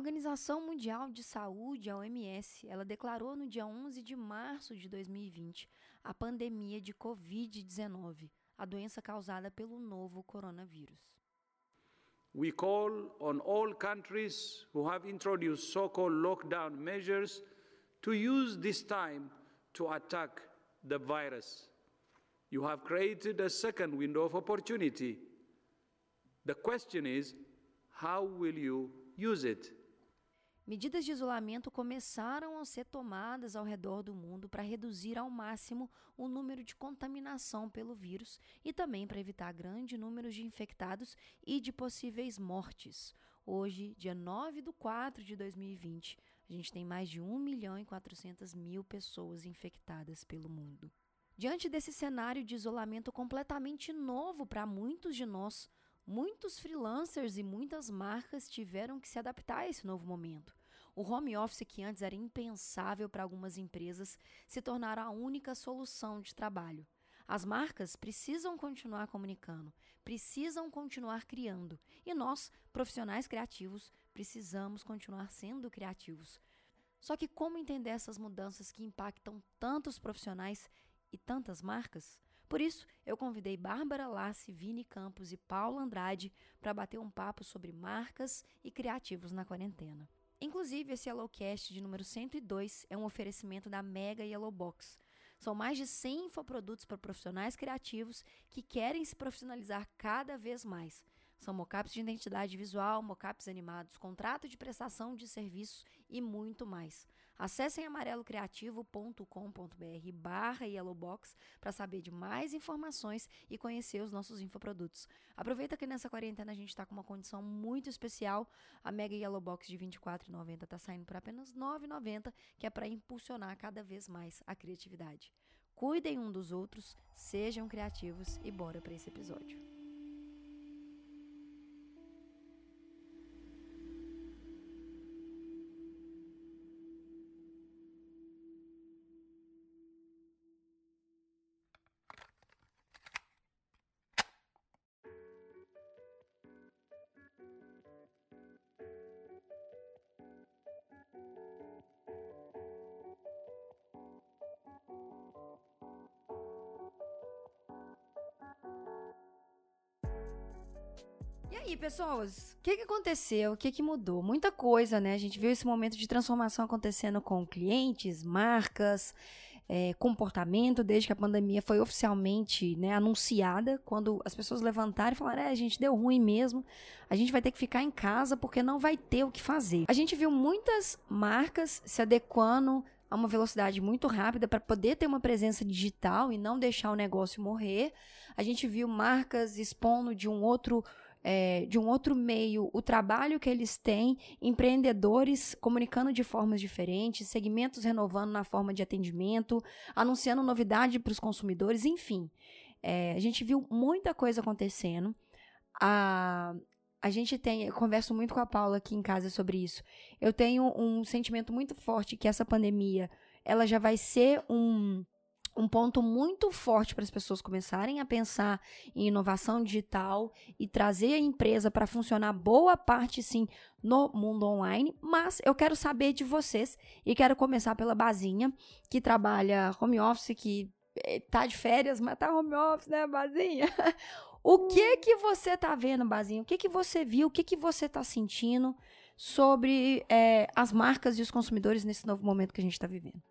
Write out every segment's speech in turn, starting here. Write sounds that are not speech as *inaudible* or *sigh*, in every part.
Organização Mundial de Saúde, a OMS, ela declarou no dia 11 de março de 2020 a pandemia de COVID-19, a doença causada pelo novo coronavírus. We call on all countries who have introduced so-called lockdown measures to use this time to attack the virus. You have created a second window of opportunity. The question is, how will you use it? Medidas de isolamento começaram a ser tomadas ao redor do mundo para reduzir ao máximo o número de contaminação pelo vírus e também para evitar grande número de infectados e de possíveis mortes. Hoje, dia 9 de 4 de 2020, a gente tem mais de 1 milhão e 400 mil pessoas infectadas pelo mundo. Diante desse cenário de isolamento completamente novo para muitos de nós, muitos freelancers e muitas marcas tiveram que se adaptar a esse novo momento. O home office, que antes era impensável para algumas empresas, se tornará a única solução de trabalho. As marcas precisam continuar comunicando, precisam continuar criando, e nós, profissionais criativos, precisamos continuar sendo criativos. Só que como entender essas mudanças que impactam tantos profissionais e tantas marcas? Por isso, eu convidei Bárbara Lassi, Vini Campos e Paulo Andrade para bater um papo sobre marcas e criativos na quarentena. Inclusive, esse Yellowcast de número 102 é um oferecimento da Mega Yellow Box. São mais de 100 infoprodutos para profissionais criativos que querem se profissionalizar cada vez mais. São mockups de identidade visual, mockups animados, contrato de prestação de serviços e muito mais. Acessem amarelocreativo.com.br barra Yellowbox para saber de mais informações e conhecer os nossos infoprodutos. Aproveita que nessa quarentena a gente está com uma condição muito especial. A Mega Yellowbox de R$ 24,90 está saindo por apenas R$ 9,90, que é para impulsionar cada vez mais a criatividade. Cuidem um dos outros, sejam criativos e bora para esse episódio. Pessoas, o que, que aconteceu? O que, que mudou? Muita coisa, né? A gente viu esse momento de transformação acontecendo com clientes, marcas, é, comportamento, desde que a pandemia foi oficialmente né, anunciada, quando as pessoas levantaram e falaram: é, a gente deu ruim mesmo, a gente vai ter que ficar em casa porque não vai ter o que fazer. A gente viu muitas marcas se adequando a uma velocidade muito rápida para poder ter uma presença digital e não deixar o negócio morrer. A gente viu marcas expondo de um outro é, de um outro meio, o trabalho que eles têm, empreendedores comunicando de formas diferentes, segmentos renovando na forma de atendimento, anunciando novidade para os consumidores, enfim. É, a gente viu muita coisa acontecendo. A, a gente tem, eu converso muito com a Paula aqui em casa sobre isso. Eu tenho um sentimento muito forte que essa pandemia, ela já vai ser um um ponto muito forte para as pessoas começarem a pensar em inovação digital e trazer a empresa para funcionar boa parte sim no mundo online, mas eu quero saber de vocês e quero começar pela Bazinha, que trabalha home office, que eh, tá de férias, mas tá home office, né, Bazinha? *laughs* O que que você tá vendo, Bazinha? O que que você viu? O que que você tá sentindo sobre é, as marcas e os consumidores nesse novo momento que a gente está vivendo?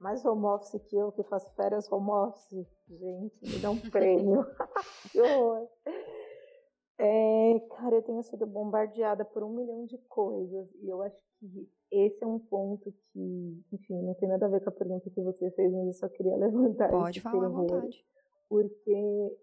Mais home office que eu, que faço férias home office. Gente, me dá um prêmio. *laughs* que horror. É, cara, eu tenho sido bombardeada por um milhão de coisas. E eu acho que esse é um ponto que, enfim, não tem nada a ver com a pergunta que você fez, mas eu só queria *laughs* levantar. Pode falar à vontade. Porque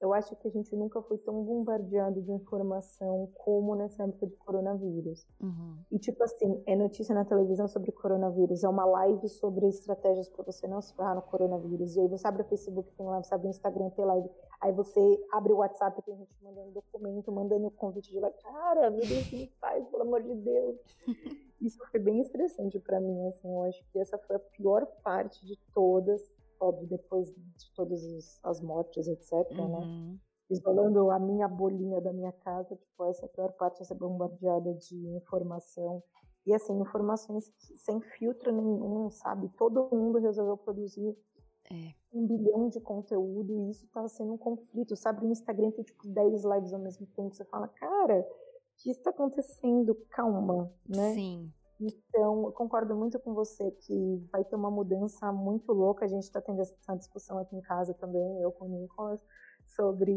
eu acho que a gente nunca foi tão bombardeado de informação como nessa época de coronavírus. Uhum. E tipo assim, é notícia na televisão sobre coronavírus, é uma live sobre estratégias para você não se ferrar no coronavírus. E aí você abre o Facebook, tem live, você abre o Instagram, tem live. Aí você abre o WhatsApp, tem gente mandando documento, mandando convite de live. Cara, meu Deus, que faz, pelo amor de Deus. *laughs* Isso foi bem estressante para mim, assim. Eu acho que essa foi a pior parte de todas óbvio, depois de todas as mortes, etc, né? uhum. né? isolando a minha bolinha da minha casa, tipo, essa é a pior parte, essa bombardeada de informação. E assim, informações sem filtro nenhum, sabe? Todo mundo resolveu produzir é. um bilhão de conteúdo e isso tá sendo um conflito, sabe? No Instagram tem tipo 10 lives ao mesmo tempo, você fala, cara, o que está acontecendo? Calma, né? Sim. Então, eu concordo muito com você que vai ter uma mudança muito louca. A gente está tendo essa discussão aqui em casa também, eu com o Nicolas, sobre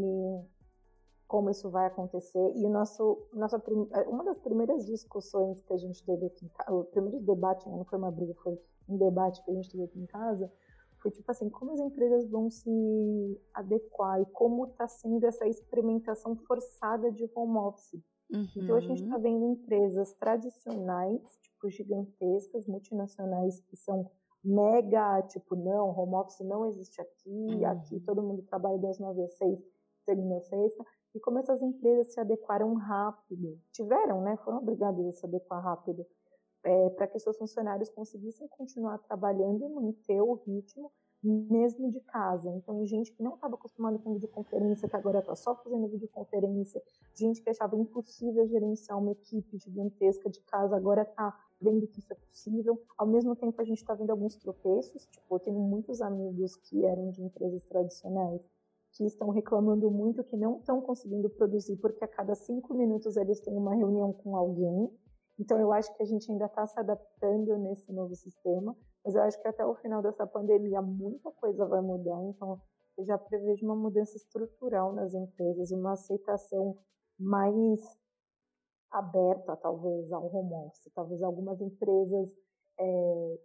como isso vai acontecer. E o nosso, nossa, é, uma das primeiras discussões que a gente teve aqui em casa, o primeiro debate, não foi uma briga, foi um debate que a gente teve aqui em casa, foi tipo assim, como as empresas vão se adequar e como está sendo essa experimentação forçada de home office. Uhum. Então a gente está uhum. vendo empresas tradicionais, tipo gigantescas, multinacionais que são mega, tipo, não, home office não existe aqui, uhum. aqui todo mundo trabalha das 9 às 6, segunda a sexta, e como essas empresas se adequaram rápido, tiveram, né, foram obrigadas a se adequar rápido, é, para que seus funcionários conseguissem continuar trabalhando e manter o ritmo mesmo de casa. Então, gente que não estava acostumada com videoconferência, que agora está só fazendo videoconferência, gente que achava impossível gerenciar uma equipe gigantesca de casa, agora está vendo que isso é possível. Ao mesmo tempo, a gente está vendo alguns tropeços. Tipo, eu tenho muitos amigos que eram de empresas tradicionais que estão reclamando muito que não estão conseguindo produzir porque a cada cinco minutos eles têm uma reunião com alguém. Então, eu acho que a gente ainda está se adaptando nesse novo sistema, mas eu acho que até o final dessa pandemia muita coisa vai mudar. Então, eu já prevejo uma mudança estrutural nas empresas, uma aceitação mais aberta, talvez, ao home office. Talvez algumas empresas é,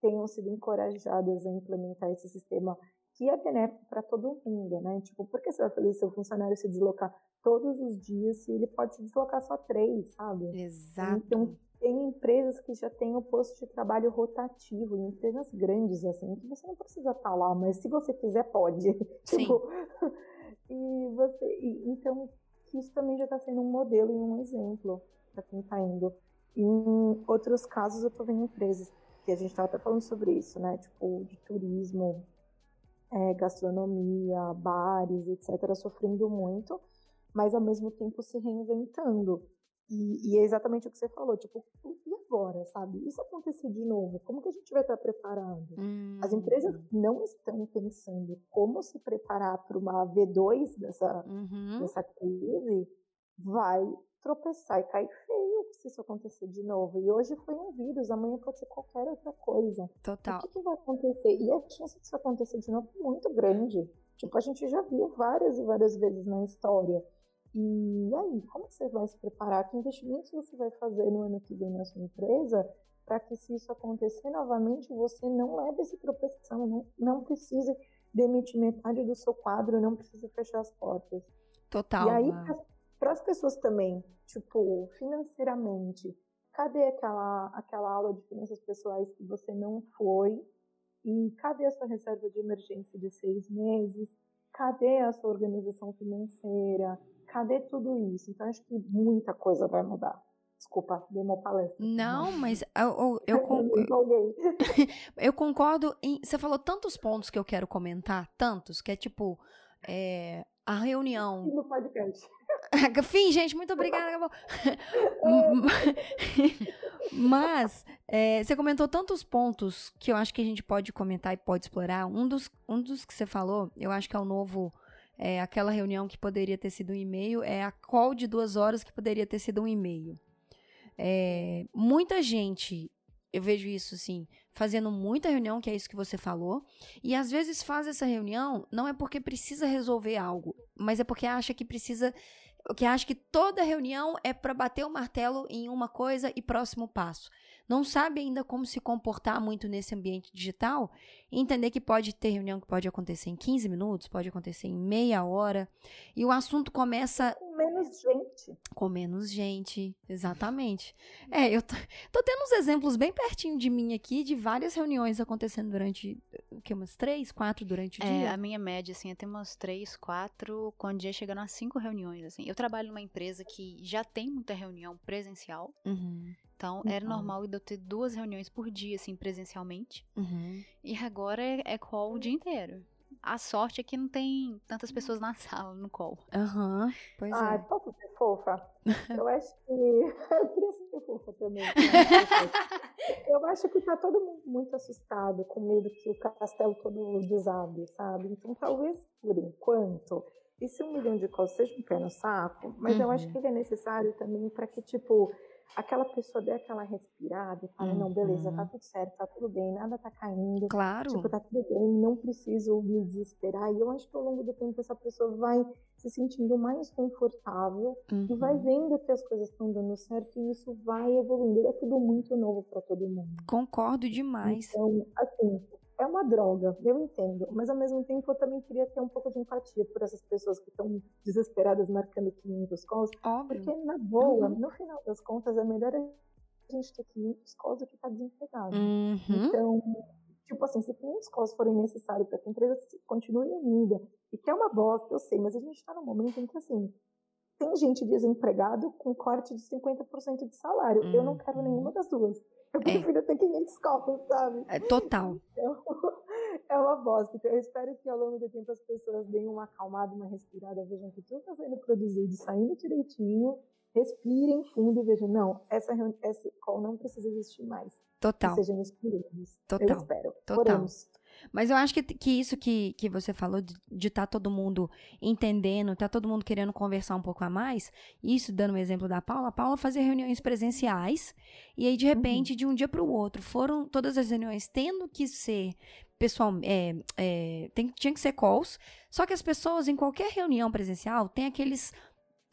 tenham sido encorajadas a implementar esse sistema que é benéfico para todo mundo, né? Tipo, por que você vai fazer seu funcionário se deslocar todos os dias se ele pode se deslocar só três, sabe? Exato. Então, tem empresas que já têm o posto de trabalho rotativo, empresas grandes, assim, que você não precisa estar tá lá, mas se você quiser, pode. *laughs* Sim. tipo, e você. E, então, isso também já está sendo um modelo e um exemplo para quem está indo. Em outros casos, eu estou vendo empresas, que a gente estava até falando sobre isso, né? Tipo, de turismo, é, gastronomia, bares, etc., sofrendo muito, mas ao mesmo tempo se reinventando. E, e, é exatamente o que você falou, tipo, e agora, sabe? Isso acontecer de novo, como que a gente vai estar preparado? Hum. As empresas não estão pensando como se preparar para uma V2 dessa, uhum. dessa crise, vai tropeçar e cair feio se isso acontecer de novo. E hoje foi um vírus, amanhã pode ser qualquer outra coisa. Total. O que, que vai acontecer? E a chance disso acontecer de novo é muito grande. Tipo, a gente já viu várias e várias vezes na história. E aí, como você vai se preparar? Que investimentos você vai fazer no ano que vem na sua empresa para que, se isso acontecer novamente, você não leve essa tropeção, não, não precise demitir metade do seu quadro, não precisa fechar as portas. Total. E aí, para as pessoas também, tipo, financeiramente, cadê aquela, aquela aula de finanças pessoais que você não foi? E cadê a sua reserva de emergência de seis meses? Cadê a sua organização financeira? Cadê tudo isso? Então, acho que muita coisa vai mudar. Desculpa, dei uma palestra. Não, mas eu, eu, eu, *laughs* *laughs* eu concordo em. Você falou tantos pontos que eu quero comentar, tantos, que é tipo. É, a reunião. No podcast. *laughs* Fim, gente, muito obrigada. Acabou. Mas é, você comentou tantos pontos que eu acho que a gente pode comentar e pode explorar. Um dos, um dos que você falou, eu acho que é o novo. É, aquela reunião que poderia ter sido um e-mail, é a call de duas horas que poderia ter sido um e-mail. É, muita gente eu vejo isso assim, fazendo muita reunião, que é isso que você falou, e às vezes faz essa reunião não é porque precisa resolver algo, mas é porque acha que precisa que acha que toda reunião é para bater o martelo em uma coisa e próximo passo. Não sabe ainda como se comportar muito nesse ambiente digital, entender que pode ter reunião que pode acontecer em 15 minutos, pode acontecer em meia hora, e o assunto começa com menos gente. Com menos gente, exatamente. É, eu tô, tô tendo uns exemplos bem pertinho de mim aqui, de várias reuniões acontecendo durante, o que, umas três, quatro durante o é, dia? a minha média, assim, é ter umas três, quatro, quando o dia chegando a cinco reuniões, assim. Eu trabalho numa empresa que já tem muita reunião presencial, uhum. Então, era normal eu ter duas reuniões por dia, assim, presencialmente. Uhum. E agora é, é call o dia inteiro. A sorte é que não tem tantas pessoas na *laughs* sala, no call. Aham, uhum, pois ah, é. posso ser fofa? *laughs* Eu acho que. *laughs* Eu queria ser fofa também. Eu acho que tá todo mundo muito assustado, com medo que o castelo todo desabe, sabe? Então, talvez, por enquanto, esse um milhão de calls seja um pé no saco, mas uhum. eu acho uhum. que ele é necessário também para que, tipo aquela pessoa dê aquela respirada e fala, uhum. não, beleza, tá uhum. tudo certo, tá tudo bem, nada tá caindo. Claro. Tipo, tá tudo bem, não preciso me desesperar. E eu acho que ao longo do tempo essa pessoa vai se sentindo mais confortável uhum. e vai uhum. vendo que as coisas estão dando certo e isso vai evoluindo. É tudo muito novo para todo mundo. Concordo demais. Então, assim, é uma droga, eu entendo, mas ao mesmo tempo eu também queria ter um pouco de empatia por essas pessoas que estão desesperadas marcando 500 calls, Óbvio. porque na boa, uhum. no final das contas, é melhor a gente ter 500 calls do que estar tá desempregado. Uhum. Então, tipo assim, se 500 calls forem necessários para que a empresa continue unida, e que é uma bosta, eu sei, mas a gente está num momento em que, assim, tem gente desempregado com corte de 50% de salário. Uhum. Eu não quero nenhuma uhum. das duas. Eu é. prefiro é. ter 500 copos, sabe? É total. É uma bosta. Então, eu espero que ao longo do tempo as pessoas deem uma acalmada, uma respirada, vejam que tudo está sendo produzido, saindo direitinho, respirem fundo e vejam, não, essa, essa call não precisa existir mais. Total. Que sejam excluídos. Total. Eu espero. Total. Oremos. Mas eu acho que, que isso que, que você falou, de estar tá todo mundo entendendo, tá todo mundo querendo conversar um pouco a mais, isso dando um exemplo da Paula, a Paula fazia reuniões presenciais, e aí, de uhum. repente, uhum. de um dia para o outro, foram todas as reuniões tendo que ser pessoal, é, é, tem, tinha que ser calls, só que as pessoas, em qualquer reunião presencial, tem aqueles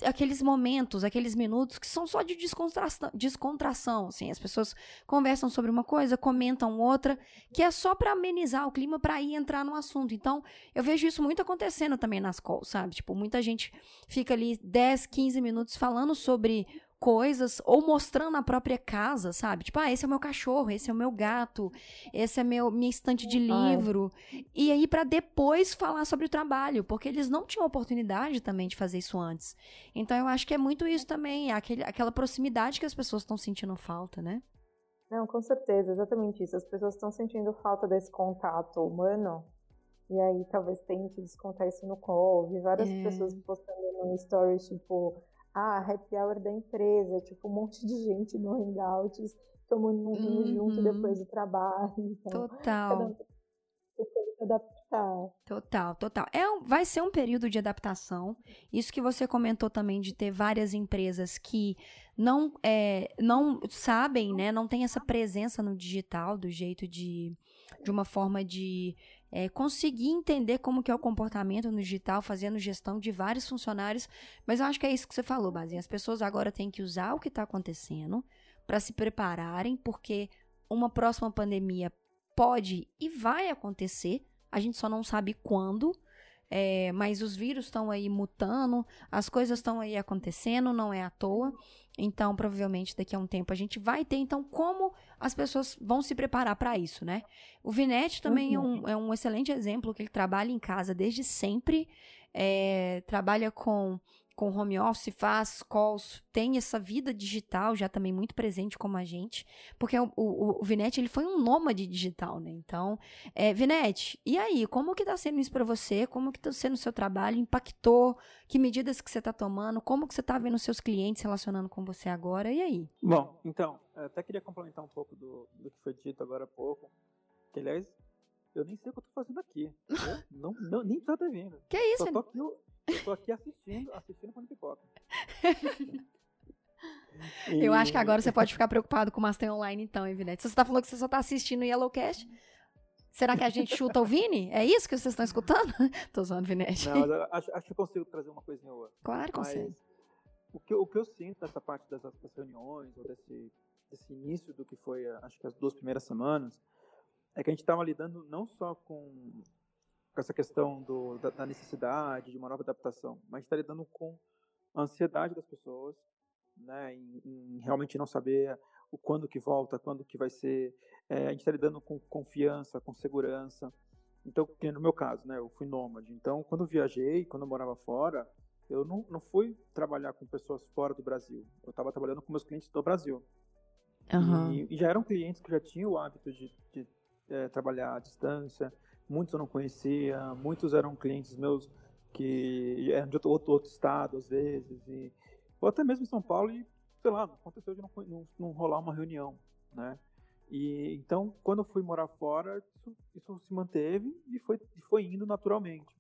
aqueles momentos, aqueles minutos que são só de descontração, descontração, assim, as pessoas conversam sobre uma coisa, comentam outra, que é só para amenizar o clima para ir entrar no assunto. Então, eu vejo isso muito acontecendo também nas calls, sabe? Tipo, muita gente fica ali 10, 15 minutos falando sobre coisas ou mostrando a própria casa, sabe? Tipo, ah, esse é o meu cachorro, esse é o meu gato, esse é meu minha estante de livro. Ai. E aí para depois falar sobre o trabalho, porque eles não tinham oportunidade também de fazer isso antes. Então eu acho que é muito isso também, aquele, aquela proximidade que as pessoas estão sentindo falta, né? Não, com certeza, exatamente isso. As pessoas estão sentindo falta desse contato humano. E aí talvez tente descontar isso no call. Vi várias é. pessoas postando no stories, tipo, ah, happy hour da empresa, tipo, um monte de gente no Hangouts tomando um vinho uhum. junto depois do trabalho. Então, Total. adaptar. Total, total. É, vai ser um período de adaptação. Isso que você comentou também de ter várias empresas que não, é, não sabem, né? Não tem essa presença no digital do jeito de, de uma forma de é, conseguir entender como que é o comportamento no digital, fazendo gestão de vários funcionários. Mas eu acho que é isso que você falou, Basinha. As pessoas agora têm que usar o que está acontecendo para se prepararem, porque uma próxima pandemia pode e vai acontecer. A gente só não sabe quando. É, mas os vírus estão aí mutando, as coisas estão aí acontecendo, não é à toa. Então, provavelmente daqui a um tempo a gente vai ter. Então, como as pessoas vão se preparar para isso, né? O Vinete também uhum. é, um, é um excelente exemplo que ele trabalha em casa desde sempre. É, trabalha com com home office, faz calls, tem essa vida digital já também muito presente como a gente, porque o, o, o Vinete, ele foi um nômade digital, né? Então, é, Vinete, e aí, como que tá sendo isso para você? Como que tá sendo o seu trabalho? Impactou? Que medidas que você tá tomando? Como que você tá vendo seus clientes relacionando com você agora? E aí? Bom, então, até queria complementar um pouco do, do que foi dito agora há pouco, que, aliás, eu nem sei o que eu tô fazendo aqui. *laughs* não, não, nem precisa ter vindo. Que isso? Só tô aqui, eu tô aqui assistindo, assistindo com pipoca. e... *laughs* Eu acho que agora você pode ficar preocupado com o Master Online, então, Evidente. Se você tá falando que você só tá assistindo o Yellowcast, será que a gente chuta o Vini? É isso que vocês estão escutando? *laughs* Tô zoando, Vinete. Não, acho, acho que eu consigo trazer uma coisinha ou outra. Claro, consegue. O que, o que eu sinto dessa parte das, das reuniões, ou desse, desse início do que foi, acho que as duas primeiras semanas, é que a gente estava lidando não só com com essa questão do, da, da, necessidade de uma nova adaptação, mas está lidando com a ansiedade das pessoas, né, em, em, realmente não saber o quando que volta, quando que vai ser. É, a gente está lidando com confiança, com segurança. Então, no meu caso, né, eu fui nômade. Então, quando viajei, quando eu morava fora, eu não, não fui trabalhar com pessoas fora do Brasil. Eu estava trabalhando com meus clientes do Brasil. Uhum. E, e, já eram clientes que já tinham o hábito de, de é, trabalhar à distância, muitos eu não conhecia, muitos eram clientes meus que eram de outro, outro estado, às vezes, e, ou até mesmo em São Paulo, e, sei lá, aconteceu de não, não, não rolar uma reunião, né? E então, quando eu fui morar fora, isso, isso se manteve e foi, foi indo naturalmente.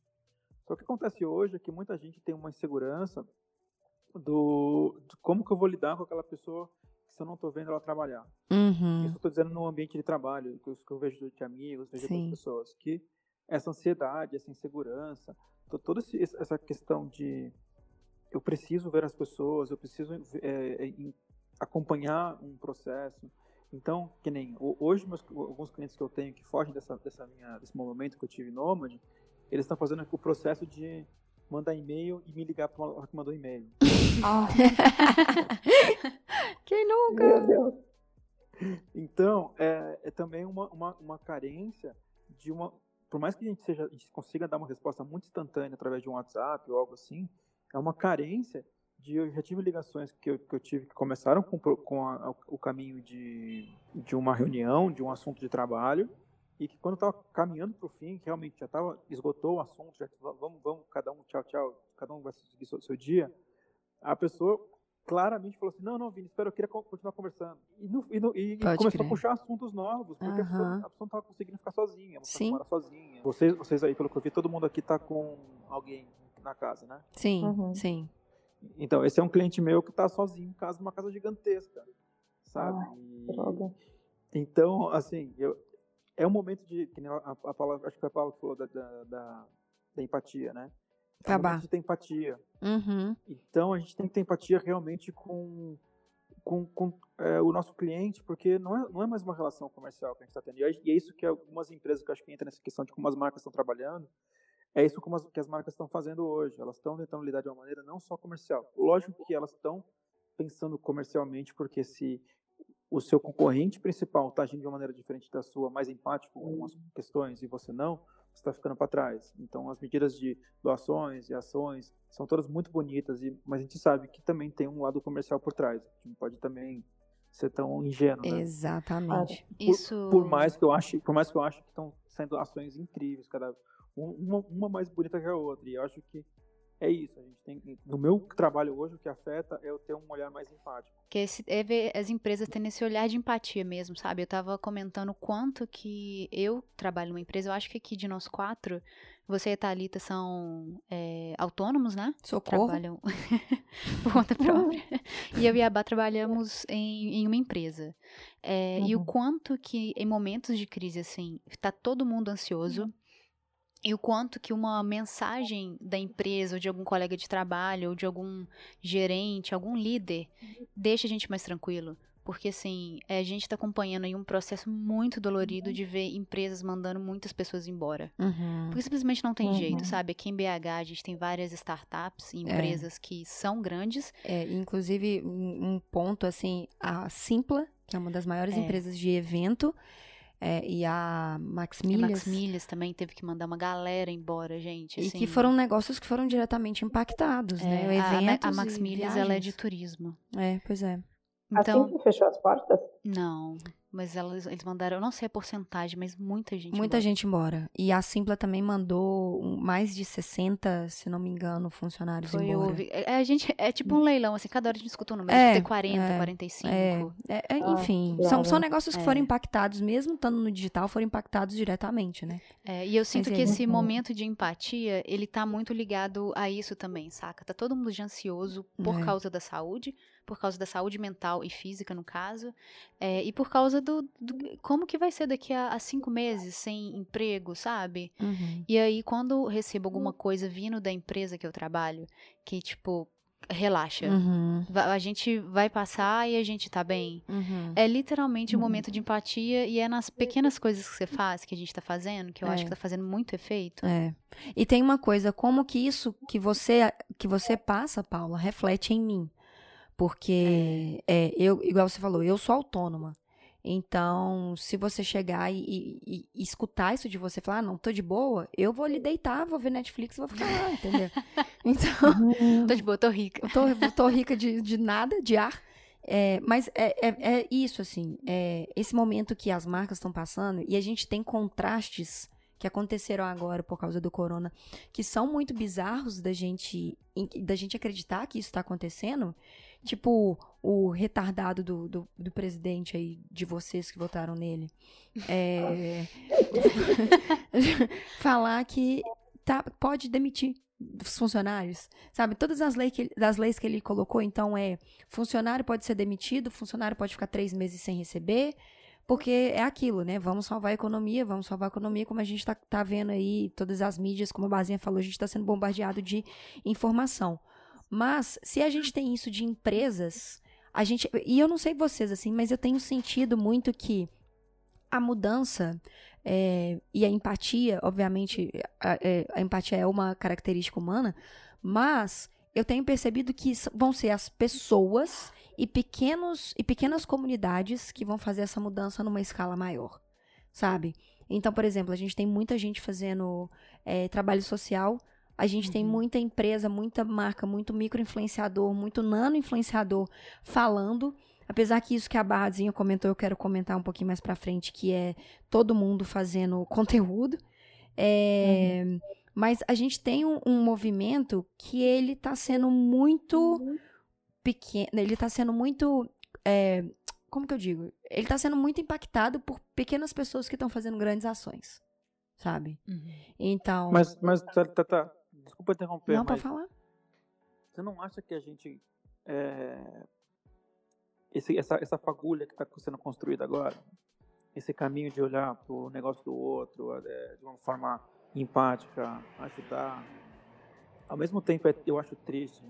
Só que acontece hoje é que muita gente tem uma insegurança do de como que eu vou lidar com aquela pessoa se eu não estou vendo ela trabalhar. Uhum. Isso eu estou dizendo no ambiente de trabalho, que eu, que eu vejo de amigos, vejo Sim. outras pessoas, que essa ansiedade, essa insegurança, to- toda essa questão de eu preciso ver as pessoas, eu preciso é, é, acompanhar um processo. Então, que nem ho- hoje meus, alguns clientes que eu tenho que fogem dessa, dessa minha, desse momento que eu tive nômade, eles estão fazendo o processo de mandar e-mail e me ligar para uma hora que mandou e-mail. Ah, *laughs* Quem nunca? meu Deus. Então, é, é também uma, uma, uma carência de uma. Por mais que a gente, seja, a gente consiga dar uma resposta muito instantânea através de um WhatsApp ou algo assim, é uma carência de. Eu já tive ligações que eu, que eu tive que começaram com, com a- o caminho de, de uma reunião, de um assunto de trabalho, e que quando estava caminhando para o fim, que realmente já tava, esgotou o assunto, já vamos, vamos, cada um, tchau, tchau, cada um vai seguir seu, seu dia, a pessoa claramente falou assim, não, não, Vini, espera, eu queria co- continuar conversando. E, no- e no- e começou crer. a puxar assuntos novos, porque a, pessoa, Aham. a pessoa não estava conseguindo ficar sozinha, a pessoa Sim. mora sozinha. Vocês, vocês aí, pelo que eu vi, todo mundo aqui está com alguém na casa, né? Sim, Uhum. sim. Então, esse é um cliente meu que está sozinho em casa, numa casa gigantesca, sabe? E- Droga. então, assim, eu, é um momento de. Que a, a Paula, acho que foi a Paula que falou da, da, da, da empatia, né? É um momento de ter empatia. Uhum. Então, a gente tem que ter empatia realmente com, com, com é, o nosso cliente, porque não é, não é mais uma relação comercial que a gente está tendo. E é, e é isso que algumas empresas que eu acho que entra nessa questão de como as marcas estão trabalhando, é isso as, que as marcas estão fazendo hoje. Elas estão tentando lidar de uma maneira não só comercial. Lógico que elas estão pensando comercialmente, porque se o seu concorrente principal está agindo de uma maneira diferente da sua, mais empático com algumas questões, e você não, você está ficando para trás. Então, as medidas de doações e ações são todas muito bonitas, e, mas a gente sabe que também tem um lado comercial por trás. A gente pode também ser tão ingênuo, né? Exatamente. Isso. Por mais que eu ache, por mais que eu ache que estão sendo ações incríveis, cada um- uma, uma mais bonita que a outra. E eu acho que é isso. A gente tem, no meu trabalho hoje, o que afeta é eu ter um olhar mais empático. Que esse, é ver as empresas tendo esse olhar de empatia mesmo, sabe? Eu tava comentando o quanto que eu trabalho numa empresa, eu acho que aqui de nós quatro, você e a Thalita são é, autônomos, né? Socorro. Trabalham *laughs* por conta própria. E eu e a Bá trabalhamos em, em uma empresa. É, E o Uhum. quanto que em momentos de crise, assim, tá todo mundo ansioso. E o quanto que uma mensagem da empresa, ou de algum colega de trabalho, ou de algum gerente, algum líder, deixa a gente mais tranquilo. Porque, assim, é, a gente está acompanhando aí um processo muito dolorido de ver empresas mandando muitas pessoas embora. Uhum. Porque simplesmente não tem Uhum. jeito, sabe? Aqui em BH a gente tem várias startups e É. empresas que são grandes. É, inclusive, um, um ponto, assim, a Simpla, que é uma das maiores É. empresas de evento, é, e a Max A Milhas, Max Milhas também teve que mandar uma galera embora, gente. e assim. que foram negócios que foram diretamente impactados, né? É, a, Ma- Eventos a Max e Milhas, ela é de turismo. É, pois é. Então, Assim que fechou as portas? Não. Mas elas, eles mandaram, eu não sei a porcentagem, mas muita gente Muita embora. gente embora. E a Simpla também mandou mais de 60, se não me engano, funcionários Foi, embora. é, a gente, é tipo um leilão, assim, cada hora a gente escuta um número. É, É, ter 40, é, 45. É, é, é, Ah, enfim, que são, droga. são negócios que É. foram impactados, mesmo estando no digital, foram impactados diretamente, né? É, e eu sinto Mas que esse Uhum. momento de empatia, ele tá muito ligado a isso também, saca? Tá todo mundo de ansioso por causa da saúde, por causa da saúde mental e física, no caso, é, e por causa do, do- como que vai ser daqui a, a cinco meses sem emprego, sabe? Uhum. E aí, quando recebo alguma coisa vindo da empresa que eu trabalho, que, tipo, relaxa, Uhum. a gente vai passar e a gente tá bem. Uhum. É literalmente um momento de empatia e é nas pequenas coisas que você faz, que a gente tá fazendo, que eu acho É. que tá fazendo muito efeito. É. E tem uma coisa, como que isso que você que você passa, Paula, reflete em mim. Porque é, eu, igual você falou, eu sou autônoma. Então, se você chegar e, e- e escutar isso de você, falar, ah, não, tô de boa, eu vou ali deitar, vou ver Netflix e vou ficar lá, entendeu? *laughs* Então, Tô de boa, tô rica. tô, tô rica de, de nada, de ar. É, mas é, é, é isso, assim, é esse momento que as marcas estão passando e a gente tem contrastes que aconteceram agora por causa do corona, que são muito bizarros da gente, da gente acreditar que isso está acontecendo. Tipo, o retardado do, do, do, presidente aí, de vocês que votaram nele. É, *laughs* falar que tá, pode demitir os funcionários, sabe? Todas as, leis que, das leis que ele colocou, então, é funcionário pode ser demitido, funcionário pode ficar três meses sem receber, porque é aquilo, né? Vamos salvar a economia, vamos salvar a economia, como a gente está tá vendo aí, todas as mídias, como a Bazinha falou, a gente está sendo bombardeado de informação. Mas, se a gente tem isso de empresas, a gente. E eu não sei vocês, assim, mas eu tenho sentido muito que a mudança é, e a empatia, obviamente, a, é, a empatia é uma característica humana, mas eu tenho percebido que vão ser as pessoas e pequenos e pequenas comunidades que vão fazer essa mudança numa escala maior, sabe? Então, por exemplo, a gente tem muita gente fazendo é, trabalho social, a gente uhum. tem muita empresa, muita marca, muito micro-influenciador, muito nano-influenciador falando. Apesar que isso que a Barrazinha comentou, eu quero comentar um pouquinho mais pra frente, que é todo mundo fazendo *laughs* conteúdo. É, uhum. Mas a gente tem um, um, movimento que ele tá sendo muito uhum pequeno, ele está sendo muito. É, como que eu digo? Ele está sendo muito impactado por pequenas pessoas que estão fazendo grandes ações, sabe? Uhum. Então. Mas, mas tá, tá, tá. Desculpa interromper. Não, para falar. Você não acha que a gente. É, esse, essa, essa fagulha que está sendo construída agora, esse caminho de olhar para o negócio do outro é, de uma forma empática, ajudar. Ao mesmo tempo, é, eu acho triste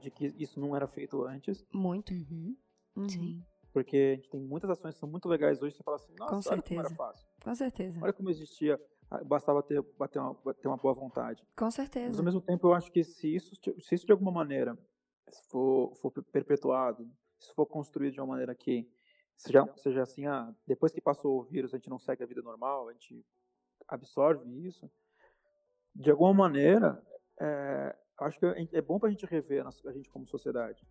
de que isso não era feito antes. Muito. Uhum. Uhum. Sim. Porque a gente tem muitas ações que são muito legais hoje, você fala assim, nossa, Com certeza. olha como era fácil. Com certeza. Olha como existia, bastava ter, ter, uma, ter uma boa vontade. Com certeza. Mas ao mesmo tempo eu acho que se isso, se isso de alguma maneira for, for perpetuado, se for construído de uma maneira que seja, seja assim, ah, depois que passou o vírus a gente não segue a vida normal, a gente absorve isso, de alguma maneira, é, acho que é bom para a gente rever a gente como sociedade.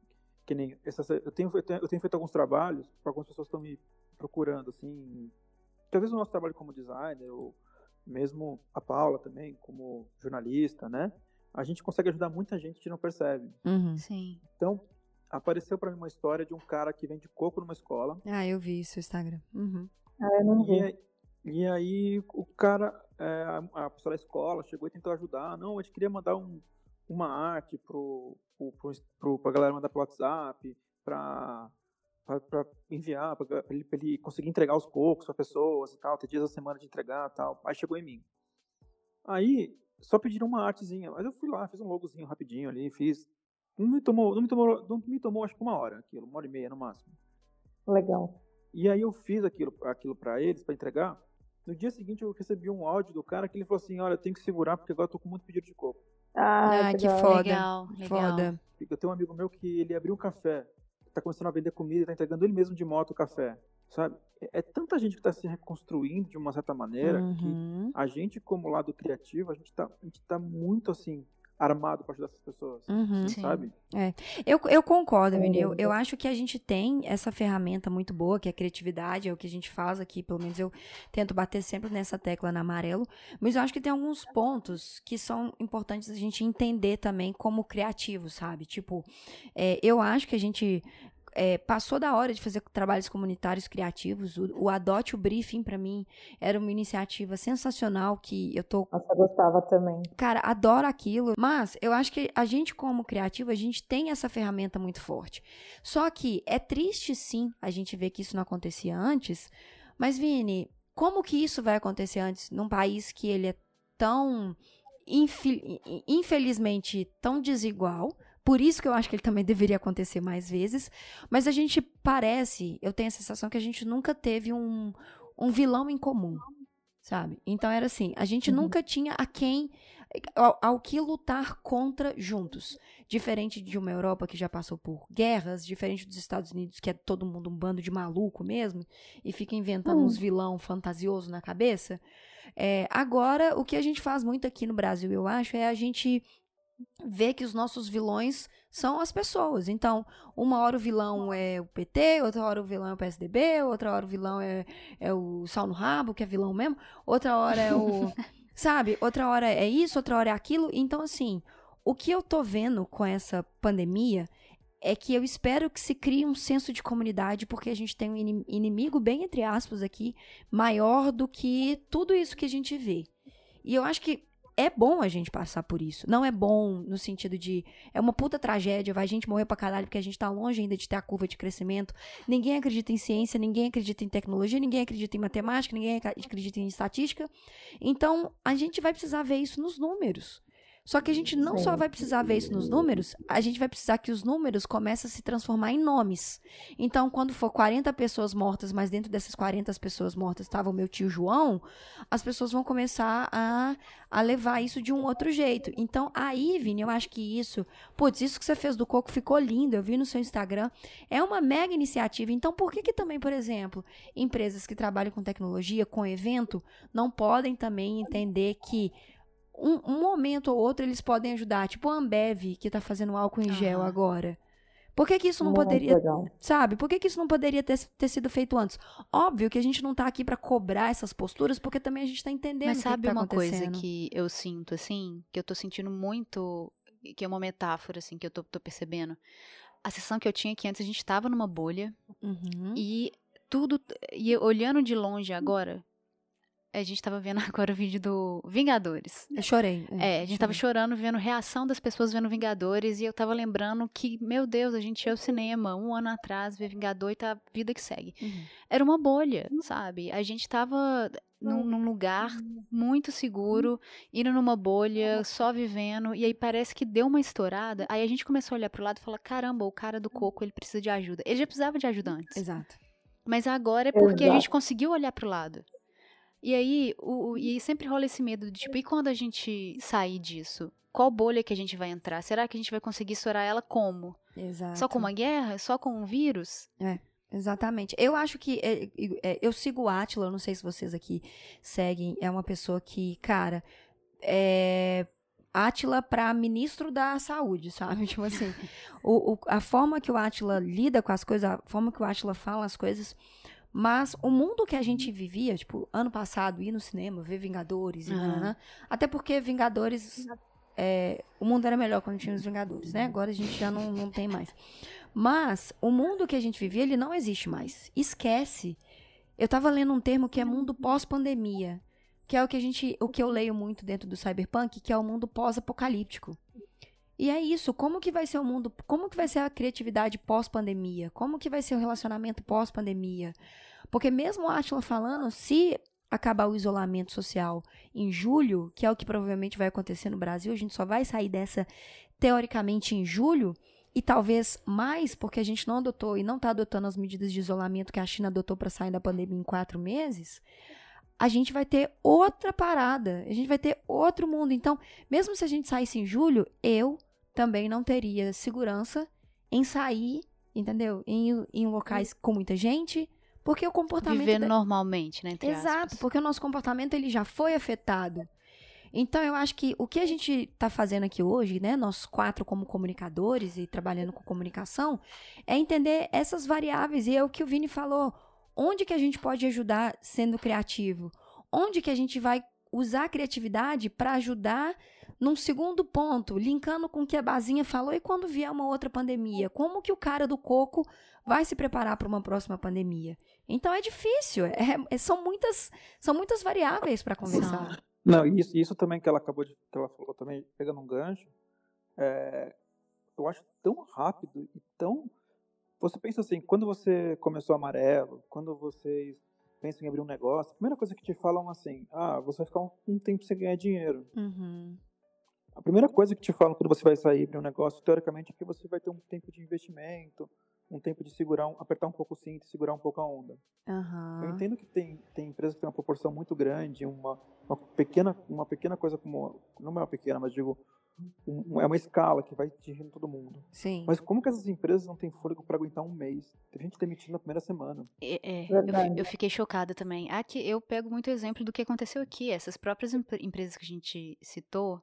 Que nem essa, eu tenho eu tenho feito alguns trabalhos para algumas pessoas estão me procurando assim, talvez o nosso trabalho como designer ou mesmo a Paula também como jornalista, né? A gente consegue ajudar muita gente que não percebe. Uhum. Sim. Então apareceu para mim uma história de um cara que vende coco numa escola. Ah, eu vi isso no Instagram. Uhum. Ah, eu não vi. E, e aí o cara, é, a, a pessoa da escola chegou e tentou ajudar. Não, a gente queria mandar um uma arte pro, pro, pro, pro pra galera mandar pro WhatsApp, pra, pra, pra enviar, pra, pra, ele, ele conseguir entregar os poucos para pessoas e tal, ter dias da semana de entregar e tal. Aí chegou em mim. Aí, só pediram uma artezinha, mas eu fui lá, fiz um logozinho rapidinho ali, fiz. Não me tomou, não me tomou, não me tomou acho que uma hora aquilo, uma hora e meia no máximo. Legal. E aí eu fiz aquilo, aquilo para eles, para entregar. No dia seguinte eu recebi um áudio do cara que ele falou assim, olha, eu tenho que segurar porque agora eu tô com muito pedido de coco. Ah, ah que, que foda. Legal, legal. Foda. Eu tenho um amigo meu que ele abriu um café, tá começando a vender comida e tá entregando ele mesmo de moto o café, sabe? É, é tanta gente que está se reconstruindo de uma certa maneira uhum. que a gente, como lado criativo, a gente tá, a gente tá muito assim armado para ajudar essas pessoas, uhum, sabe? É. Eu, eu concordo, Vini. Eu, eu acho que a gente tem essa ferramenta muito boa, que é a criatividade, é o que a gente faz aqui, pelo menos eu tento bater sempre nessa tecla na amarelo, mas eu acho que tem alguns pontos que são importantes a gente entender também como criativo, sabe? Tipo, é, eu acho que a gente é, passou da hora de fazer trabalhos comunitários criativos. O, o Adote o Briefing, para mim, era uma iniciativa sensacional que eu tô. Nossa, eu gostava também. Cara, adoro aquilo. Mas eu acho que a gente, como criativo, a gente tem essa ferramenta muito forte. Só que é triste, sim, a gente ver que isso não acontecia antes. Mas, Vini, como que isso vai acontecer antes num país que ele é tão infelizmente tão desigual, por isso que eu acho que ele também deveria acontecer mais vezes. Mas a gente parece, eu tenho a sensação que a gente nunca teve um, um vilão em comum, sabe? Então era assim, a gente uhum. nunca tinha a quem ao, ao, que lutar contra juntos. Diferente de uma Europa que já passou por guerras, diferente dos Estados Unidos, que é todo mundo um bando de maluco mesmo, e fica inventando uhum. uns vilão fantasioso na cabeça. É, agora, o que a gente faz muito aqui no Brasil, eu acho, é a gente ver que os nossos vilões são as pessoas. Então, uma hora o vilão é o PT, outra hora o vilão é o PSDB, outra hora o vilão é, é o Sal no Rabo, que é vilão mesmo, outra hora é o. *laughs* sabe? Outra hora é isso, outra hora é aquilo. Então, assim, o que eu tô vendo com essa pandemia é que eu espero que se crie um senso de comunidade, porque a gente tem um inimigo, bem entre aspas, aqui, maior do que tudo isso que a gente vê. E eu acho que é bom a gente passar por isso. Não é bom no sentido de. É uma puta tragédia, vai gente morrer pra caralho porque a gente tá longe ainda de ter a curva de crescimento. Ninguém acredita em ciência, ninguém acredita em tecnologia, ninguém acredita em matemática, ninguém acredita em estatística. Então, a gente vai precisar ver isso nos números. Só que a gente não Sim. só vai precisar ver isso nos números, a gente vai precisar que os números comecem a se transformar em nomes. Então, quando for 40 pessoas mortas, mas dentro dessas 40 pessoas mortas estava o meu tio João, as pessoas vão começar a, a levar isso de um outro jeito. Então, aí, Vini, eu acho que isso, putz, isso que você fez do coco ficou lindo, eu vi no seu Instagram, é uma mega iniciativa. Então, por que que também, por exemplo, empresas que trabalham com tecnologia, com evento, não podem também entender que um, um, momento ou outro eles podem ajudar. Tipo a Ambev, que tá fazendo álcool em gel agora. Por que, que isso não Muito poderia, legal. sabe? Por que, que isso não poderia ter, ter sido feito antes? Óbvio que a gente não tá aqui para cobrar essas posturas, porque também a gente tá entendendo Mas sabe que tá uma coisa que eu sinto, assim, que eu tô sentindo muito, que é uma metáfora, assim, que eu tô, tô percebendo? A sessão que eu tinha aqui antes, a gente tava numa bolha, uhum. e tudo, e olhando de longe agora, a gente tava vendo *laughs* agora o vídeo do Vingadores. Eu chorei. É, é a gente tava chorando, vendo reação das pessoas vendo Vingadores, e eu tava lembrando que, meu Deus, a gente ia ao cinema um ano atrás, ver Vingador e tá vida que segue. Uhum. Era uma bolha, sabe? A gente tava num, num, lugar muito seguro, indo numa bolha, só vivendo, e aí parece que deu uma estourada. Aí a gente começou a olhar pro lado e falar: caramba, o cara do coco, ele precisa de ajuda. Ele já precisava de ajuda antes. Exato. Mas agora é porque Exato. a gente conseguiu olhar pro lado. E aí, o, o, e sempre rola esse medo de, tipo, e quando a gente sair disso? Qual bolha que a gente vai entrar? Será que a gente vai conseguir estourar ela como? Exato. Só com uma guerra? Só com um vírus? É. Exatamente. Eu acho que. É, é, eu sigo o Atila, não sei se vocês aqui seguem. É uma pessoa que, cara. É. Átila para ministro da saúde, sabe? *laughs* Tipo assim, o, o, a forma que o Átila lida com as coisas, a forma que o Átila fala as coisas, mas o mundo que a gente vivia, tipo, ano passado, ir no cinema, ver Vingadores, uhum. e até porque Vingadores. É, o mundo era melhor quando tinha os Vingadores, né? Agora a gente já não, não tem mais. Mas o mundo que a gente vivia, ele não existe mais. Esquece. Eu tava lendo um termo que é mundo pós-pandemia, que é o que a gente, o que eu leio muito dentro do cyberpunk, que é o mundo pós-apocalíptico. E é isso, como que vai ser o mundo, como que vai ser a criatividade pós-pandemia? Como que vai ser o relacionamento pós-pandemia? Porque mesmo a Atila falando, se acabar o isolamento social em julho, que é o que provavelmente vai acontecer no Brasil, a gente só vai sair dessa teoricamente em julho, e talvez mais, porque a gente não adotou e não está adotando as medidas de isolamento que a China adotou para sair da pandemia em quatro meses, a gente vai ter outra parada, a gente vai ter outro mundo. Então, mesmo se a gente saísse em julho, eu também não teria segurança em sair, entendeu? Em, em locais com muita gente, porque o comportamento... Viver normalmente, né? Exato, aspas. porque o nosso comportamento ele já foi afetado. Então, eu acho que o que a gente está fazendo aqui hoje, né, nós quatro como comunicadores e trabalhando com comunicação, é entender essas variáveis. E é o que o Vini falou. Onde que a gente pode ajudar sendo criativo? Onde que a gente vai usar a criatividade para ajudar num segundo ponto, linkando com o que a Bazinha falou e quando vier uma outra pandemia, como que o cara do coco vai se preparar para uma próxima pandemia? Então é difícil, é, é, são muitas são muitas variáveis para conversar. Não, isso, isso também que ela acabou de que ela falou também pegando um gancho, é, eu acho tão rápido e tão você pensa assim, quando você começou amarelo, quando vocês pensam em abrir um negócio, a primeira coisa que te falam assim, ah, você vai ficar um, um tempo sem ganhar dinheiro. Uhum. A primeira coisa que te falam quando você vai sair para um negócio, teoricamente, é que você vai ter um tempo de investimento, um tempo de segurar, um, apertar um pouco o cinto e segurar um pouco a onda. Uhum. Eu entendo que tem, tem empresas que têm uma proporção muito grande, uma, uma, pequena, uma pequena coisa como. Não é uma pequena, mas digo. Um, é uma escala que vai atingindo todo mundo. Sim. Mas como que essas empresas não têm fôlego para aguentar um mês? Tem gente demitindo na primeira semana. É, é eu, eu, fiquei chocada também. Aqui eu pego muito exemplo do que aconteceu aqui. Essas próprias empresas que a gente citou,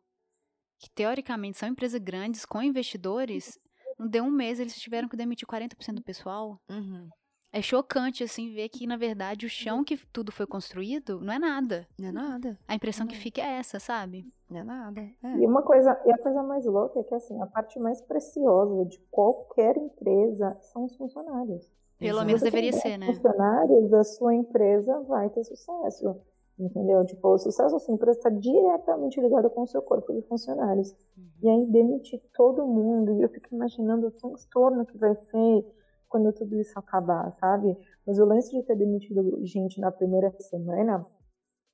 que teoricamente são empresas grandes com investidores, não deu um mês, eles tiveram que demitir 40% do pessoal. Uhum. É chocante, assim, ver que, na verdade, o chão que tudo foi construído não é nada. Não é nada. A impressão que fica é essa, sabe? Não é nada. É. E uma coisa, e a coisa mais louca é que assim, a parte mais preciosa de qualquer empresa são os funcionários. Pelo Exato. menos deveria ser, né? funcionários, a sua empresa vai ter sucesso. Entendeu? Tipo, o sucesso da sua empresa está diretamente ligado com o seu corpo de funcionários. E aí demitir todo mundo, e eu fico imaginando o transtorno que vai ser quando tudo isso acabar, sabe? Mas o lance de ter demitido gente na primeira semana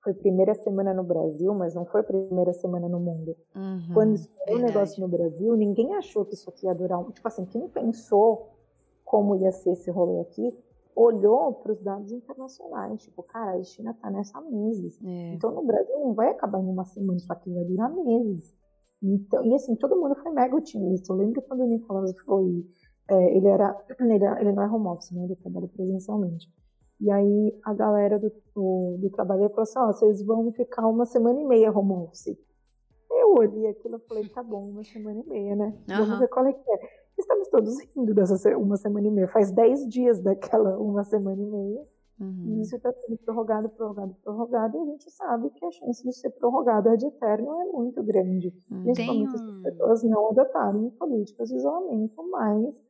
foi primeira semana no Brasil, mas não foi primeira semana no mundo. Uhum. Quando estourou o negócio no Brasil, ninguém achou que isso aqui ia durar. um- Tipo assim, quem pensou como ia ser esse rolê aqui, olhou para os dados internacionais. Tipo, cara, a China tá nessa meses. É. Então, no Brasil não vai acabar em uma semana, isso aqui vai durar meses. Então, e assim, todo mundo foi mega otimista. Eu lembro quando o Nicolas foi. É, ele, era, *clears throat* ele, ele não é home office, né? Ele trabalha presencialmente. E aí a galera do, do, do trabalho falou assim: ó, vocês vão ficar uma semana e meia home office. Eu olhei aquilo e falei: tá bom, uma semana e meia, né? Vamos Aham. ver qual é que é. Estamos todos rindo dessa uma semana e meia. Faz 10 dias daquela *laughs* uma semana e meia. E Uhum. isso está sendo prorrogado, prorrogado, prorrogado, e a gente sabe que a chance de ser prorrogado ad eterno é muito grande. Uhum. Principalmente se um- as pessoas não adotarem políticas de isolamento, mas,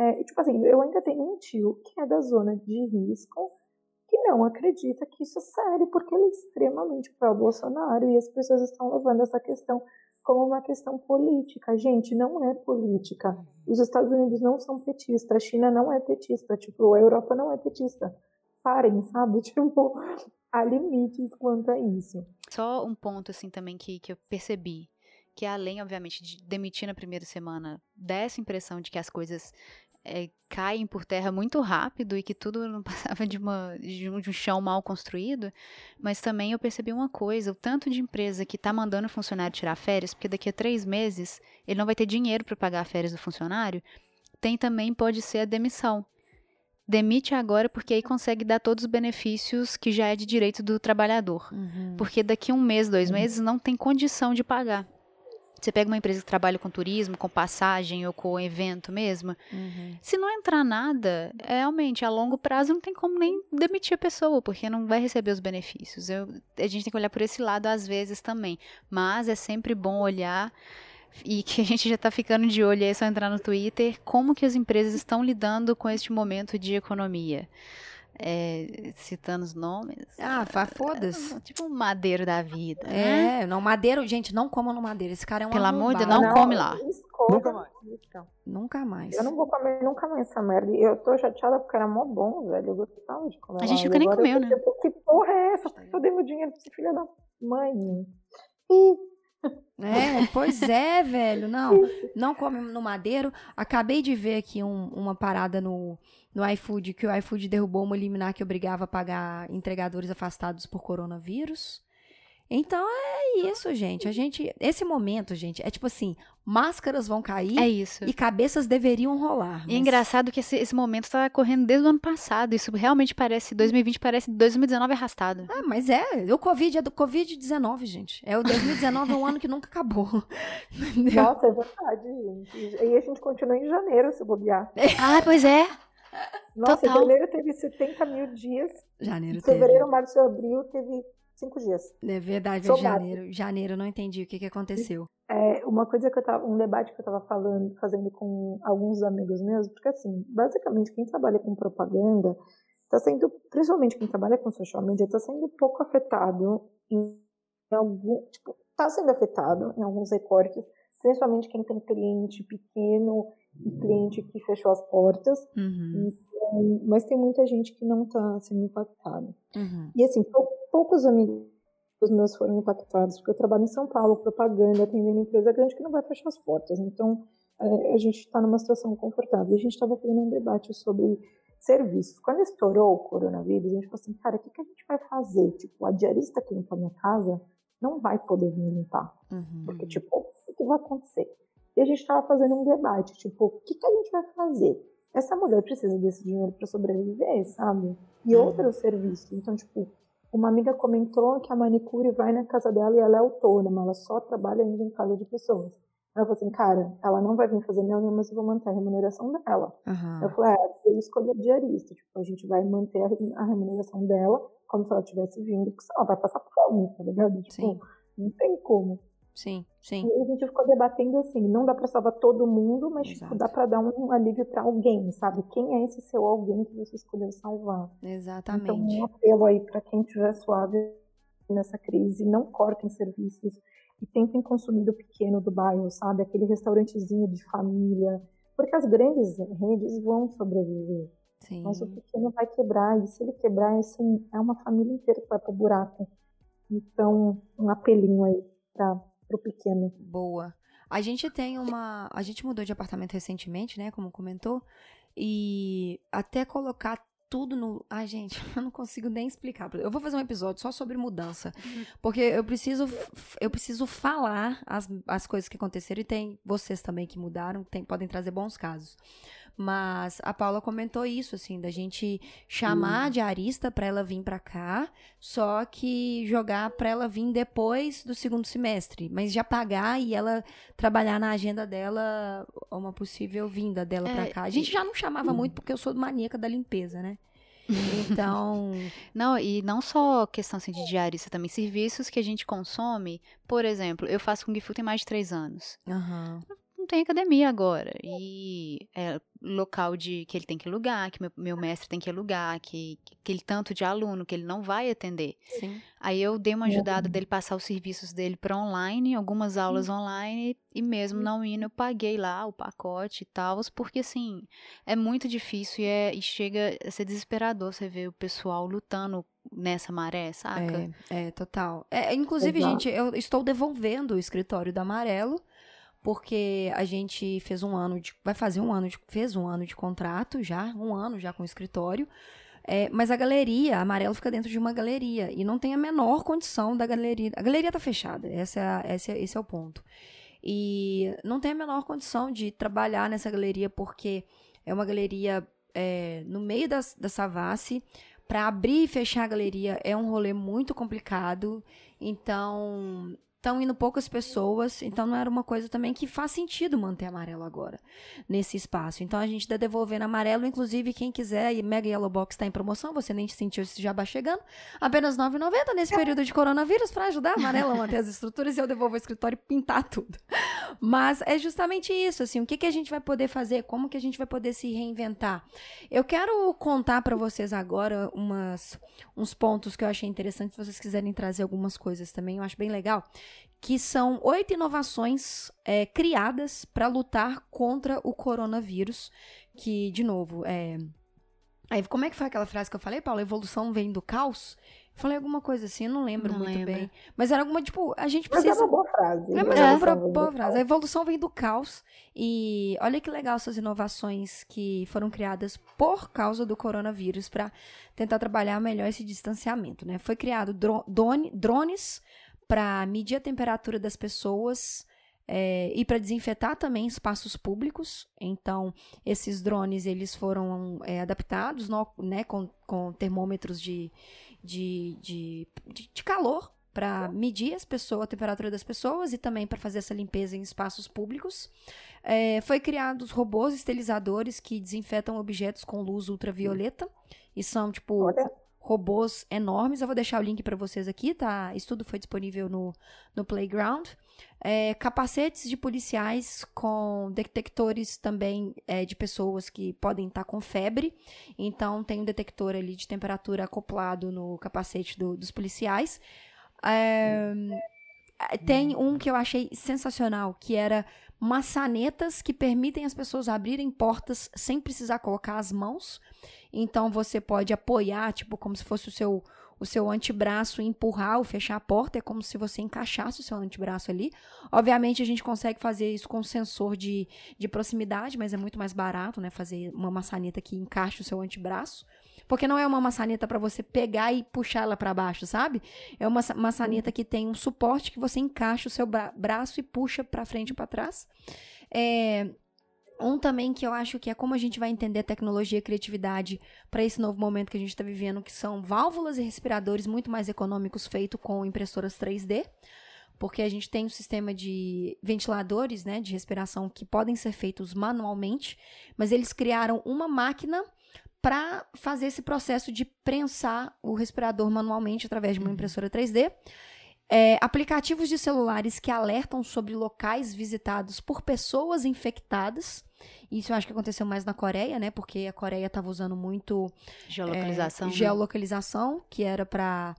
é, tipo assim, eu ainda tenho um tio que é da zona de risco, que não acredita que isso é sério, porque ele é extremamente pró-Bolsonaro, e as pessoas estão levando essa questão como uma questão política. Gente, não é política. Os Estados Unidos não são petistas, a China não é petista, tipo, a Europa não é petista. Parem, sabe? *laughs* Tipo, há limites quanto a isso. Só um ponto, assim, também que, que eu percebi. Que além, obviamente, de demitir na primeira semana, dessa impressão de que as coisas é, caem por terra muito rápido e que tudo *laughs* não passava de, uma, de, um, de um chão mal construído, mas também eu percebi uma coisa, o tanto de empresa que está mandando o funcionário tirar férias, porque daqui a três meses ele não vai ter dinheiro para pagar férias do funcionário, tem também, pode ser a demissão. Demite agora porque aí consegue dar todos os benefícios que já é de direito do trabalhador. Uhum. Porque daqui um mês, dois meses, não tem condição de pagar. Você pega uma empresa que trabalha com turismo, com passagem ou com evento mesmo. Uhum. Se não entrar nada, é, realmente, a longo prazo não tem como nem demitir a pessoa, porque não vai receber os benefícios. Eu- a gente tem que olhar por esse lado às vezes também. Mas é sempre bom olhar e que a gente já está ficando de olho, é só entrar no Twitter, como que as empresas estão lidando com este momento de economia. É, citando os nomes. Ah, fa- foda-se. Tipo um madeiro da vida, né? É, não, madeiro, gente, não coma no madeiro. Esse cara é um Pelo amor de Deus, arrombado. não come lá. escolha Nunca mais. isso. Nunca mais. Eu não vou comer nunca mais essa merda. Eu tô chateada porque era mó bom, velho. Eu gostava de comer A gente nunca nem comeu, né? tipo, Que porra é essa? Eu dei meu dinheiro pra esse filho da mãe? E É, pois é, velho. Não, não come no madeiro. Acabei de ver aqui um- uma parada no, no iFood, que o iFood derrubou uma liminar que obrigava a pagar entregadores afastados por coronavírus. Então é isso, gente. A gente. Esse momento, gente, é tipo assim: máscaras vão cair É isso. e cabeças deveriam rolar. E é mas- engraçado que esse, esse momento tá correndo desde o ano passado. Isso realmente parece, 2020 parece 2019 arrastado. Ah, mas é, o Covid é do Covid-19, gente. É o 2019 é um ano que nunca acabou. *laughs* Entendeu? Nossa, é verdade, gente. E a gente continua em janeiro, se bobear. Ah, pois é. Nossa, Total. janeiro teve 70 mil dias. Janeiro teve. Fevereiro, março e abril teve 5 dias. É verdade, Sou janeiro. Janeiro, eu não entendi o que, que aconteceu. É, uma coisa que eu tava, um debate que eu tava falando, fazendo com alguns amigos meus, porque assim, basicamente quem trabalha com propaganda está sendo, principalmente quem trabalha com social media, está sendo pouco afetado em, em algum, tipo, está sendo afetado em alguns recortes, principalmente quem tem cliente pequeno e cliente que fechou as portas, Uhum, Então, mas tem muita gente que não está sendo impactada. uhum. E assim, pou- poucos amigos meus foram impactados, porque eu trabalho em São Paulo, propaganda, atendendo empresa grande que não vai fechar as portas. Então, é, a gente está numa situação confortável. E a gente estava fazendo um debate sobre serviços. Quando estourou o coronavírus, a gente falou assim, cara, o que, que a gente vai fazer? Tipo, a diarista que limpa a minha casa não vai poder me limpar. Uhum. Porque, tipo, o que vai acontecer? E a gente estava fazendo um debate, tipo, o que, que a gente vai fazer? Essa mulher precisa desse dinheiro para sobreviver, sabe? E Uhum. outros serviços. Então, tipo, Uma amiga comentou que a manicure vai na casa dela e ela é autônoma, ela só trabalha ainda em casa de pessoas. Ela falou assim, cara, ela não vai vir fazer minha unha, mas eu vou manter a remuneração dela. Aham. Eu falei, é, eu escolhi a diarista, tipo, a gente vai manter a re- a remuneração dela como se ela tivesse vindo, porque senão ela vai passar fome, tá ligado? Tipo, Sim. não tem como. Sim, sim. E a gente ficou debatendo assim, não dá pra salvar todo mundo, mas tipo, dá pra dar um alívio pra alguém, sabe? Quem é esse seu alguém que você escolheu salvar? Então, Exatamente. um apelo aí pra quem estiver suave nessa crise, não cortem serviços e tentem consumir do pequeno do bairro, sabe? Aquele restaurantezinho de família, porque as grandes redes vão sobreviver, Sim. mas o pequeno vai quebrar e se ele quebrar, assim, é uma família inteira que vai pro buraco. Então, um apelinho aí para o pequeno. Boa. A gente tem uma. A gente mudou de apartamento recentemente, né? Como comentou. E até colocar tudo no. Ai, gente, *laughs* eu não consigo nem explicar. Eu vou fazer um episódio só sobre mudança. Porque eu preciso, eu preciso falar as, as coisas que aconteceram e tem vocês também que mudaram, tem, podem trazer bons casos. Mas a Paula comentou isso, assim, da gente chamar a diarista pra ela vir pra cá, só que jogar pra ela vir depois do segundo semestre, mas já pagar e ela trabalhar na agenda dela uma possível vinda dela É, pra cá. A gente já não chamava muito porque eu sou maníaca da limpeza, né? *laughs* Então, Não, e não só questão assim, de diarista, também serviços que a gente consome. Por exemplo, eu faço Kung Fu tem mais de três anos. Não tem academia agora. E é local de que ele tem que alugar, que meu, meu mestre tem que alugar, que, que aquele tanto de aluno que ele não vai atender. sim. Aí eu dei uma ajudada dele passar os serviços dele para online, algumas aulas online, e mesmo não indo, eu paguei lá o pacote e tal, porque assim, é muito difícil e, é, e chega a ser desesperador você ver o pessoal lutando nessa maré, saca? É, é, total. É, inclusive, Exato. gente, eu estou devolvendo o escritório da Amarelo, porque a gente fez um ano de. Vai fazer um ano de. Fez um ano de contrato já, um ano já com o escritório. É, mas a galeria, a Amarelo fica dentro de uma galeria. E não tem a menor condição da galeria. A galeria tá fechada. Essa é a- esse, é, esse é o ponto. E não tem a menor condição de trabalhar nessa galeria, porque é uma galeria é, no meio da, da Savassi. Para abrir e fechar a galeria é um rolê muito complicado. Então, estão indo poucas pessoas. Então, não era uma coisa também que faz sentido manter amarelo agora, nesse espaço. Então, a gente está devolvendo amarelo. Inclusive, quem quiser, e Mega Yellow Box está em promoção. Você nem sentiu esse jabá chegando. Apenas R$ 9,90 nesse período de coronavírus para ajudar a amarelo a manter as estruturas e eu devolvo o escritório e pintar tudo. Mas é justamente isso, assim, o que, que a gente vai poder fazer, como que a gente vai poder se reinventar. Eu quero contar para vocês agora umas, uns pontos que eu achei interessante, se vocês quiserem trazer algumas coisas também, eu acho bem legal, que são oito inovações é, criadas para lutar contra o coronavírus, que, de novo, é... Aí, como é que foi aquela frase que eu falei, Paulo? A evolução vem do caos? Eu falei alguma coisa assim, eu não lembro Não muito lembro. bem. Mas era alguma, tipo, a gente Mas precisa... é uma boa frase. É, mas né? é uma boa, frase. A evolução vem do caos. E olha que legal essas inovações que foram criadas por causa do coronavírus para tentar trabalhar melhor esse distanciamento, né? Foi criado dro- drone- drones para medir a temperatura das pessoas é, e para desinfetar também espaços públicos. Então, esses drones eles foram é, adaptados no- né, com, com termômetros de, de, de, de, calor para medir as pessoas, a temperatura das pessoas e também para fazer essa limpeza em espaços públicos. É, foi criados robôs esterilizadores que desinfetam objetos com luz ultravioleta e são tipo Olha, robôs enormes. Eu vou deixar o link para vocês aqui, tá? Estudo foi disponível no, no Playground. É, capacetes de policiais com detectores também é, de pessoas que podem estar com febre. Então, tem um detector ali de temperatura acoplado no capacete do- dos policiais. É, tem um que eu achei sensacional, que era maçanetas que permitem as pessoas abrirem portas sem precisar colocar as mãos. Então você pode apoiar, tipo, como se fosse o seu o seu antebraço empurrar ou fechar a porta, é como se você encaixasse o seu antebraço ali. Obviamente a gente consegue fazer isso com sensor de, de proximidade, mas é muito mais barato, né, fazer uma maçaneta que encaixe o seu antebraço. Porque não é uma maçaneta para você pegar e puxar ela para baixo, sabe? É uma maçaneta que tem um suporte que você encaixa o seu bra- braço e puxa para frente e para trás. É, Um também que eu acho que é como a gente vai entender tecnologia e criatividade para esse novo momento que a gente está vivendo, que são válvulas e respiradores muito mais econômicos feitos com impressoras 3D. Porque a gente tem um sistema de ventiladores, né, de respiração que podem ser feitos manualmente, mas eles criaram uma máquina para fazer esse processo de prensar o respirador manualmente através de uma impressora 3D. É, aplicativos de celulares que alertam sobre locais visitados por pessoas infectadas. Isso eu acho que aconteceu mais na Coreia, né? Porque a Coreia estava usando muito Geolocalização. é, né? geolocalização, que era para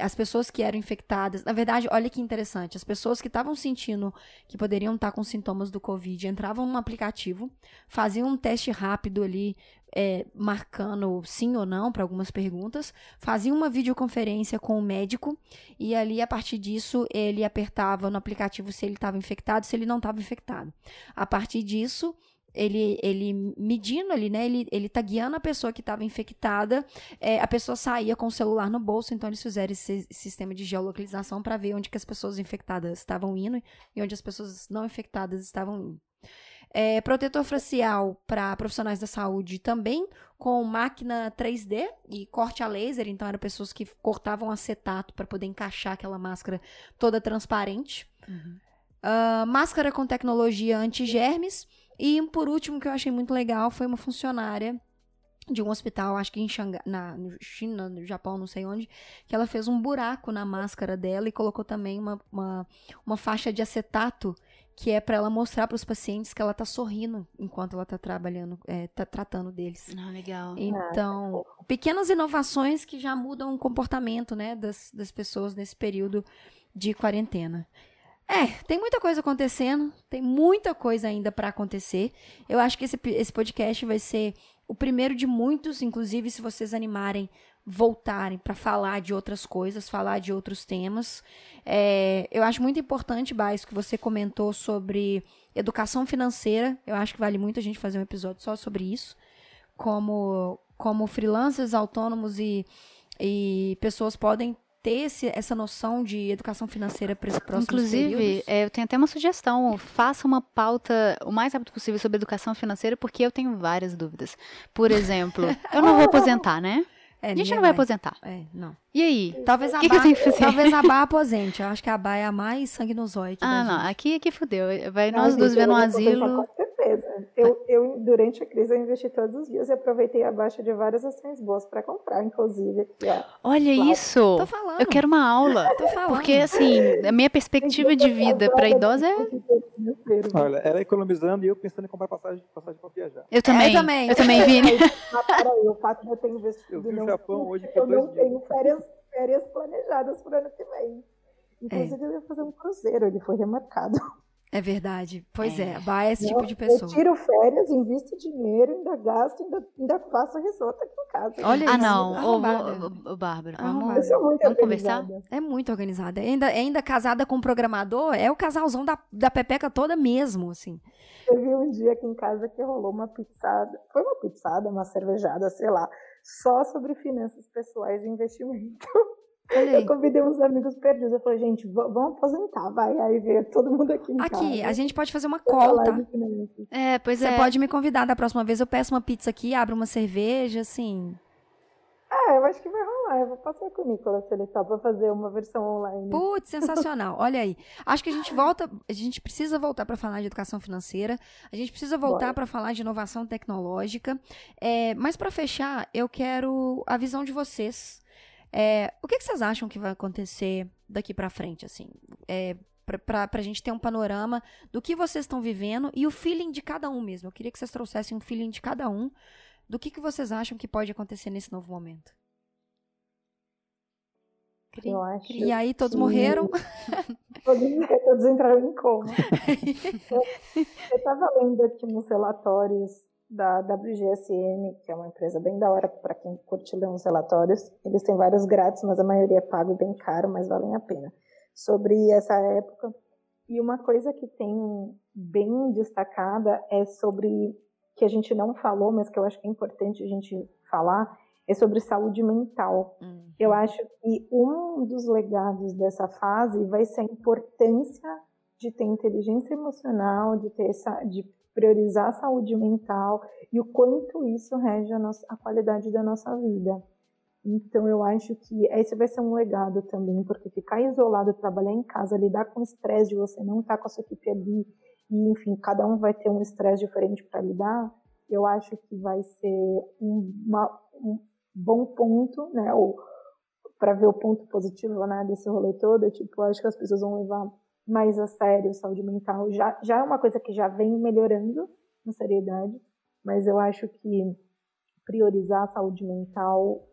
as pessoas que eram infectadas. Na verdade, olha que interessante. As pessoas que estavam sentindo que poderiam estar com sintomas do Covid entravam num aplicativo, faziam um teste rápido ali, é, marcando sim ou não para algumas perguntas, faziam uma videoconferência com o médico e ali, a partir disso, ele apertava no aplicativo se ele estava infectado, se ele não estava infectado. A partir disso, ele, ele medindo ali, né? Ele, ele tá guiando a pessoa que estava infectada. É, a pessoa saía com o celular no bolso, então eles fizeram esse sistema de geolocalização para ver onde que as pessoas infectadas estavam indo e onde as pessoas não infectadas estavam indo. É, protetor facial para profissionais da saúde também, com máquina 3D e corte a laser. Então, eram pessoas que cortavam acetato para poder encaixar aquela máscara toda transparente. Uhum. Uh, máscara com tecnologia anti-germes. E por último, que eu achei muito legal, foi uma funcionária de um hospital, acho que em Xangai, na no China, no Japão, não sei onde, que ela fez um buraco na máscara dela e colocou também uma, uma, uma faixa de acetato que é para ela mostrar para os pacientes que ela tá sorrindo enquanto ela tá trabalhando, é, tá tratando deles. Ah, legal. Então, pequenas inovações que já mudam o comportamento, né, das, das pessoas nesse período de quarentena. É, tem muita coisa acontecendo, tem muita coisa ainda para acontecer. Eu acho que esse, esse podcast vai ser o primeiro de muitos, inclusive se vocês animarem, voltarem para falar de outras coisas, falar de outros temas. É, eu acho muito importante, Baís, que você comentou sobre educação financeira. Eu acho que vale muito a gente fazer um episódio só sobre isso. Como, como freelancers autônomos e, e pessoas podem ter esse, essa noção de educação financeira para os próximos Inclusive, é, eu tenho até uma sugestão. Faça uma pauta o mais rápido possível sobre educação financeira, porque eu tenho várias dúvidas. Por exemplo, *laughs* eu não vou aposentar, né? É, a gente ninguém não vai aposentar. É, não. E aí? Talvez a que que eu Bá- tenho que fazer? Talvez a Bá *laughs* aposente. Eu acho que a Bá é a mais sangue no zóio aqui Ah, da não. gente. Aqui, aqui fudeu. Vai Não, nós gente, duas vendo um asilo. Certeza. Eu, eu, durante a crise, eu investi todos os dias e aproveitei a baixa de várias ações boas para comprar, inclusive. Aqui, ó. Olha Claro. isso! Tô falando. Eu quero uma aula. Tô falando. Porque, assim, a minha perspectiva de vida para idosa é. Olha, ela economizando e eu pensando em comprar passagem, passagem para viajar. Eu também. também. Eu também, Vini. Mas peraí, o fato de eu ter investido Eu vi o Japão hoje eu não dias. tenho férias, férias planejadas para o ano que vem. Inclusive, eu ia fazer um cruzeiro, ele foi remarcado. É verdade. Pois é, É. é esse tipo Não, de pessoa. Eu tiro férias, invisto dinheiro, ainda gasto, ainda, ainda faço risoto aqui em casa. Olha Ah, isso. não. Ô, ô, Bárbara, Arrombada. vamos. Eu sou muito Vamos conversar? organizada. É muito organizada. Ainda, ainda casada com um programador, é o casalzão da, da Pepeca toda mesmo, assim. Teve um dia aqui em casa que rolou uma pizzada. Foi uma pizzada, uma cervejada, sei lá. Só sobre finanças pessoais e investimento. *laughs* Olha aí. Eu convidei uns amigos perdidos. Eu falei, gente, vamos aposentar, vai. Aí veio todo mundo aqui em casa. Aqui, a gente pode fazer uma tá? finanças. É, pois Você é. pode me convidar da próxima vez. Eu peço uma pizza aqui, abro uma cerveja, assim. É, eu acho que vai rolar. Eu vou passar com o Nicolas se ele topa fazer uma versão online. Putz, sensacional. Olha aí. Acho que a gente volta, a gente precisa voltar para falar de educação financeira. A gente precisa voltar para falar de inovação tecnológica. É, mas para fechar, eu quero a visão de vocês. É, o que, que vocês acham que vai acontecer daqui para frente, assim? É, para a gente ter um panorama do que vocês estão vivendo e o feeling de cada um mesmo. Eu queria que vocês trouxessem um feeling de cada um do que, que vocês acham que pode acontecer nesse novo momento. Eu acho E aí, todos que- morreram. *laughs* Todos, todos entraram em coma. *laughs* eu estava lendo aqui uns relatórios da WGSN, que é uma empresa bem da hora para quem curte ler uns relatórios. Eles têm vários grátis, mas a maioria é pago bem caro, mas valem a pena. Sobre essa época. E uma coisa que tem bem destacada é sobre que a gente não falou, mas que eu acho que é importante a gente falar, é sobre saúde mental. Eu acho que um dos legados dessa fase vai ser a importância de ter inteligência emocional, de ter essa, de priorizar a saúde mental e o quanto isso rege a, nossa, a qualidade da nossa vida. Então, eu acho que esse vai ser um legado também, porque ficar isolado, trabalhar em casa, lidar com o estresse de você não estar com a sua equipe ali, e, enfim, cada um vai ter um estresse diferente para lidar, eu acho que vai ser uma, um bom ponto, né, para ver o ponto positivo né, desse rolê todo, tipo, eu acho que as pessoas vão levar mais a sério saúde mental. Já, já é uma coisa que já vem melhorando na seriedade, mas eu acho que priorizar a saúde mental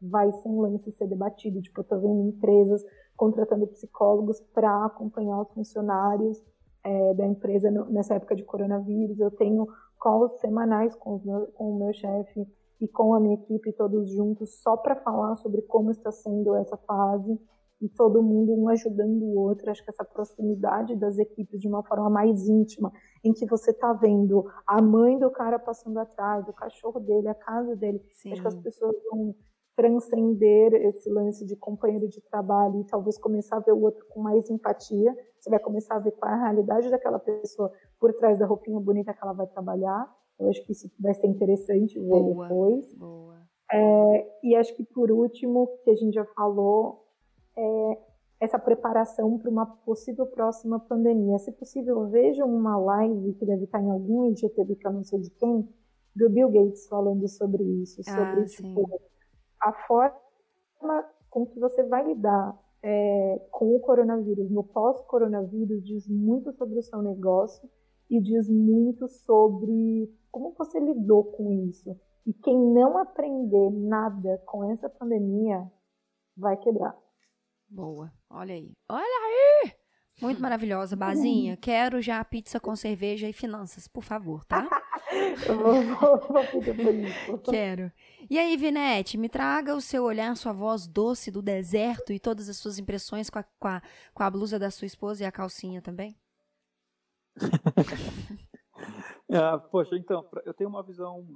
vai ser um lance ser debatido. Tipo, eu tô vendo empresas contratando psicólogos para acompanhar os funcionários é, da empresa nessa época de coronavírus. Eu tenho calls semanais com, com o meu chefe e com a minha equipe, todos juntos, só para falar sobre como está sendo essa fase e todo mundo um ajudando o outro. Acho que essa proximidade das equipes de uma forma mais íntima, em que você está vendo a mãe do cara passando atrás, o cachorro dele, a casa dele. Sim. Acho que as pessoas vão transcender esse lance de companheiro de trabalho e talvez começar a ver o outro com mais empatia. Você vai começar a ver qual é a realidade daquela pessoa por trás da roupinha bonita que ela vai trabalhar. Eu acho que isso vai ser interessante ver boa, depois. Boa. É, e acho que por último, que a gente já falou, é essa preparação para uma possível próxima pandemia. Se possível, vejam uma live que deve estar em algum IGTV, que eu não sei de quem, do Bill Gates falando sobre isso, sobre ah, tipo, a forma com que você vai lidar é, com o coronavírus no pós-coronavírus diz muito sobre o seu negócio e diz muito sobre como você lidou com isso. E quem não aprender nada com essa pandemia vai quebrar. Boa. Olha aí. Olha aí! Muito maravilhosa, Bazinha. Quero já pizza com cerveja e finanças, por favor, tá? *laughs* vou, vou, vou pedir por isso. Quero. E aí, Vinete, me traga o seu olhar, sua voz doce do deserto e todas as suas impressões com a, com a, com a blusa da sua esposa e a calcinha também. *laughs* ah, poxa, então, eu tenho uma visão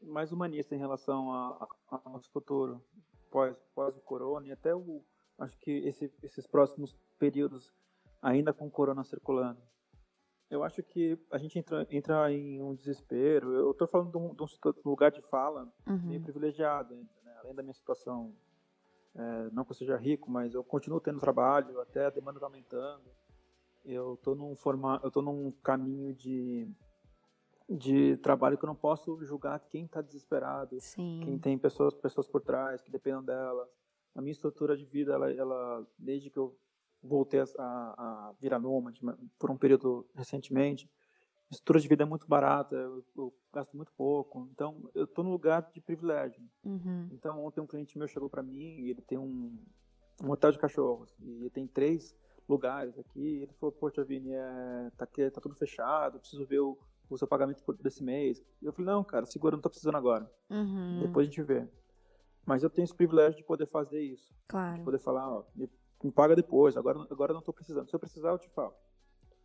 mais humanista em relação ao nosso futuro pós, pós o corona e até o acho que esse, esses próximos períodos ainda com o corona circulando. Eu acho que a gente entra, entra em um desespero. Eu estou falando de um, de um, lugar de fala uhum. meio privilegiado, né? além da minha situação. É, não que eu seja rico, mas eu continuo tendo trabalho, até a demanda está aumentando. Eu estou num forma, eu tô num caminho de de trabalho que eu não posso julgar quem está desesperado, Sim. quem tem pessoas pessoas por trás que dependem dela. A minha estrutura de vida, ela, ela desde que eu voltei a, a virar nômade por um período recentemente. A estrutura de vida é muito barata, eu, eu gasto muito pouco, então eu estou no lugar de privilégio. Uhum. Então ontem um cliente meu chegou para mim e ele tem um, um hotel de cachorros e ele tem três lugares aqui. Ele falou: Poxa, Vini, é, tá, aqui, tá tudo fechado, preciso ver o, o seu pagamento desse mês. E eu falei: Não, cara, segura, não tô precisando agora. Uhum. Depois a gente vê. Mas eu tenho esse privilégio de poder fazer isso. Claro. De poder falar: Ó, me me paga depois, agora, agora não estou precisando. Se eu precisar, eu te falo.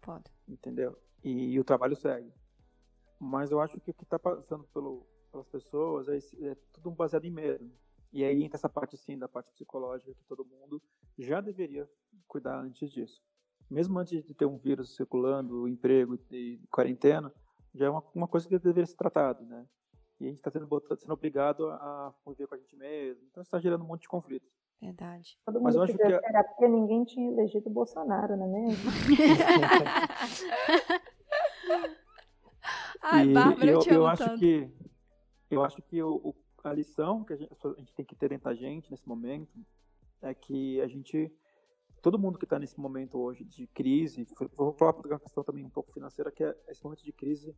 Pode. Entendeu? E, e o trabalho segue. Mas eu acho que o que está passando pelo, pelas pessoas é, é, tudo baseado em medo. E aí entra essa parte, sim, da parte psicológica, que todo mundo já deveria cuidar antes disso. Mesmo antes de ter um vírus circulando, emprego e quarentena, já é uma, uma coisa que deveria ser tratada, né? E a gente está sendo, sendo obrigado a conviver com a gente mesmo. Então está gerando um monte de conflitos. Verdade. Todo mundo Mas eu acho que a... terapia, ninguém tinha elegido o Bolsonaro, não é mesmo? *laughs* Ai, Bárbara, eu, eu, eu acho que eu acho que o, a lição que a gente, a gente tem que ter dentro da gente nesse momento é que a gente todo mundo que está nesse momento hoje de crise, vou falar por uma questão também um pouco financeira, que é esse momento de crise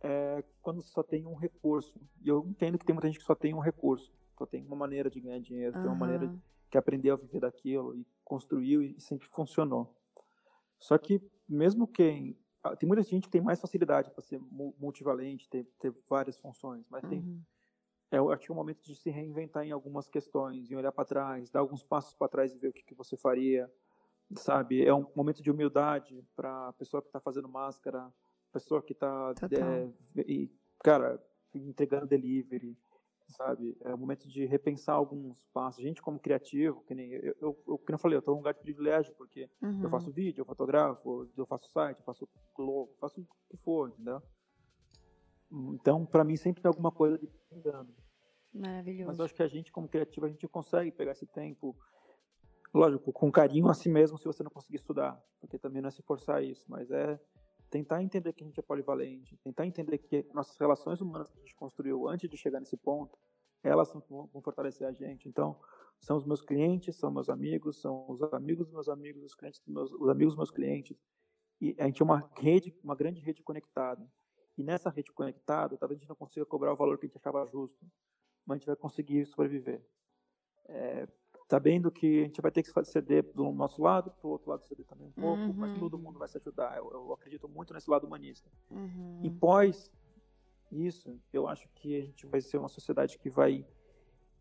é quando só tem um recurso. E eu entendo que tem muita gente que só tem um recurso. Só tem uma maneira de ganhar dinheiro, uhum. tem uma maneira que aprendeu a viver daquilo e construiu e sempre funcionou. Só que mesmo quem ah, tem muita gente que tem mais facilidade para ser multivalente, ter, ter várias funções, mas uhum. tem é, eu acho que é um momento de se reinventar em algumas questões, em olhar para trás, dar alguns passos para trás e ver o que, que você faria, sabe? É um momento de humildade para a pessoa que está fazendo máscara, pessoa que está, é, cara, entregando delivery, sabe? É o momento de repensar alguns passos. A gente, como criativo, que nem eu, eu, eu, que eu falei, eu estou num lugar de privilégio, porque uhum. eu faço vídeo, eu fotografo, eu faço site, eu faço logo, faço o que for, entendeu? Então, para mim, sempre tem alguma coisa de engano. Maravilhoso. Mas eu acho que a gente, como criativo, a gente consegue pegar esse tempo, lógico, com carinho a si mesmo, se você não conseguir estudar, porque também não é se forçar isso, mas é tentar entender que a gente é polivalente, tentar entender que nossas relações humanas que a gente construiu antes de chegar nesse ponto, elas vão fortalecer a gente. Então, são os meus clientes, são meus amigos, são os amigos dos meus amigos, os clientes dos meus, os amigos dos meus clientes. E a gente é uma rede, uma grande rede conectada. E nessa rede conectada, talvez a gente não consiga cobrar o valor que a gente achava justo, mas a gente vai conseguir sobreviver. É, sabendo que a gente vai ter que ceder do nosso lado, do outro lado ceder também um pouco, uhum. mas todo mundo vai se ajudar. Eu, eu acredito muito nesse lado humanista. Uhum. E pós isso, eu acho que a gente vai ser uma sociedade que vai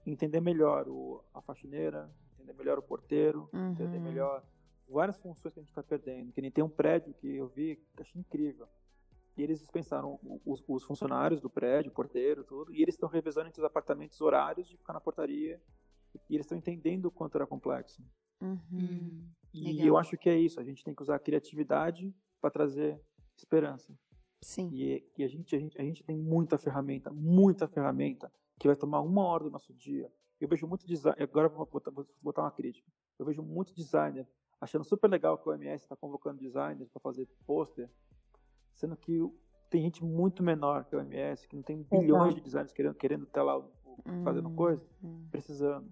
entender melhor o, a faxineira, entender melhor o porteiro, uhum. entender melhor várias funções que a gente está perdendo. Que nem tem um prédio que eu vi, que achei incrível. E eles dispensaram os, os funcionários do prédio, o porteiro, tudo, e eles estão revezando entre os apartamentos horários de ficar na portaria. E eles estão entendendo o quanto era complexo. Uhum. E Legal. eu acho que é isso. A gente tem que usar a criatividade para trazer esperança. Sim. E, e a, gente, a, gente, a gente tem muita ferramenta, muita ferramenta que vai tomar uma hora do nosso dia. Eu vejo muito design, agora vou botar, vou botar uma crítica. Eu vejo muito designer achando super legal que o OMS está convocando designers para fazer pôster, sendo que tem gente muito menor que o OMS, que não tem bilhões de designers querendo, querendo estar lá fazendo hum, coisa, hum. precisando.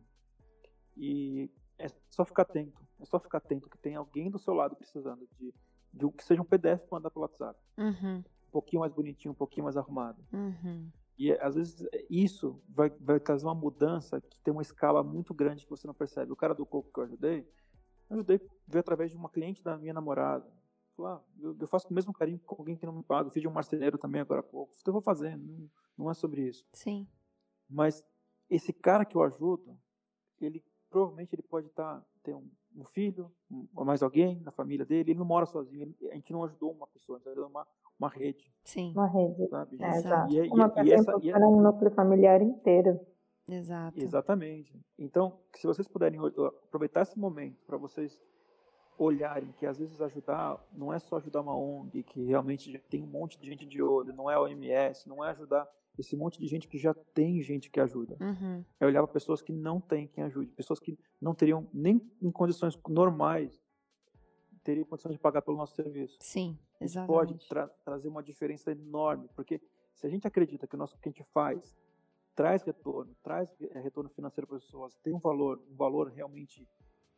E é só ficar atento, é só ficar atento que tem alguém do seu lado precisando de, de que seja um PDF para mandar pelo WhatsApp. Uhum. Um pouquinho mais bonitinho, um pouquinho mais arrumado. Uhum. E às vezes isso vai, vai trazer uma mudança que tem uma escala muito grande que você não percebe. O cara do coco que eu ajudei, eu ajudei ver através de uma cliente da minha namorada. Ah, eu, eu, faço com o mesmo carinho com alguém que não me paga. Eu fiz de um marceneiro também agora há pouco. Eu vou fazendo, não, não é sobre isso. Sim. Mas esse cara que eu ajudo, ele provavelmente ele pode estar tá, ter um, um filho, um, ou mais alguém na família dele. Ele não mora sozinho. Ele, a gente não ajudou uma pessoa, a gente ajudou uma, uma rede. Sim. Uma rede. Sabe? É, exato. E, é, uma e, e essa, e é, um núcleo familiar inteiro. Exato. Exatamente. Então, se vocês puderem aproveitar esse momento para vocês olharem que às vezes ajudar não é só ajudar uma ONG que realmente tem um monte de gente de olho, não é a OMS, não é ajudar esse monte de gente que já tem gente que ajuda. Uhum. É olhar para pessoas que não têm quem ajude, pessoas que não teriam nem em condições normais teria condições de pagar pelo nosso serviço. Sim, exatamente. Isso pode tra trazer uma diferença enorme, porque se a gente acredita que o nosso que a gente faz traz retorno, traz eh, retorno financeiro para as pessoas, tem um valor, um valor realmente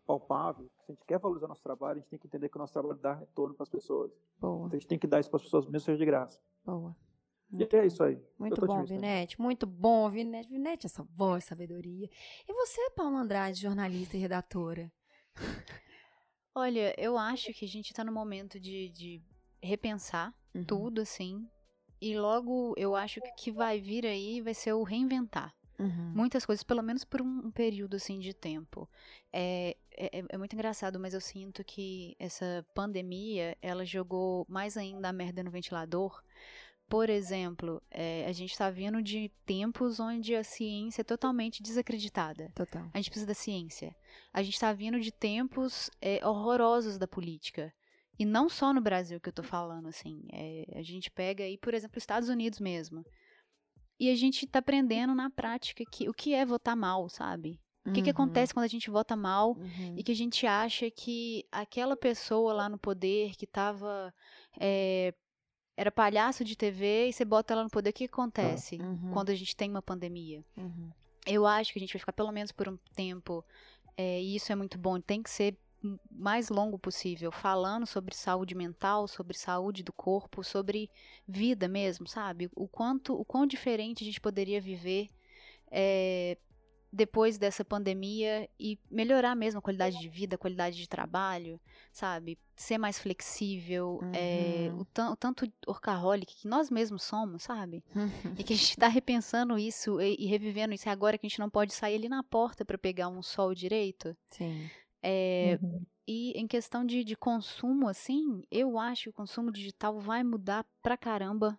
palpável, se a gente quer valorizar nosso trabalho, a gente tem que entender que o nosso trabalho dá retorno para as pessoas. Boa. Então a gente tem que dar isso para as pessoas, mesmo seja de graça. Boa. Muito e é isso aí. Muito bom, Vinete. Muito bom, Vinete. Vinete, essa voz, sabedoria. E você, Paulo Andrade, jornalista e redatora? *laughs* Olha, eu acho que a gente está no momento de, de repensar uhum. tudo, assim. E logo eu acho que o que vai vir aí vai ser o reinventar. Uhum. Muitas coisas, pelo menos por um, um período assim de tempo. É, é, é, muito engraçado, mas eu sinto que essa pandemia ela jogou mais ainda a merda no ventilador. Por exemplo, é, a gente está vindo de tempos onde a ciência é totalmente desacreditada. Total. A gente precisa da ciência a gente está vindo de tempos é, horrorosos da política. E não só no Brasil que eu tô falando, assim. É, a gente pega aí, por exemplo, os Estados Unidos mesmo. E a gente tá aprendendo na prática que, o que é votar mal, sabe? O que, uhum. que acontece quando a gente vota mal uhum. e que a gente acha que aquela pessoa lá no poder que tava. É, era palhaço de TV e você bota ela no poder, o que acontece uhum. quando a gente tem uma pandemia? Uhum. Eu acho que a gente vai ficar pelo menos por um tempo é, e isso é muito bom, tem que ser mais longo possível, falando sobre saúde mental, sobre saúde do corpo, sobre vida mesmo, sabe? O quanto, o quão diferente a gente poderia viver é, depois dessa pandemia e melhorar mesmo a qualidade de vida, a qualidade de trabalho, sabe? Ser mais flexível, uhum. é, o, o, tanto orcaholic que nós mesmos somos, sabe? Uhum. *laughs* E que a gente está repensando isso e, e, revivendo isso. É agora que a gente não pode sair ali na porta para pegar um sol direito. Sim. É, uhum. E em questão de, de consumo, assim, eu acho que o consumo digital vai mudar pra caramba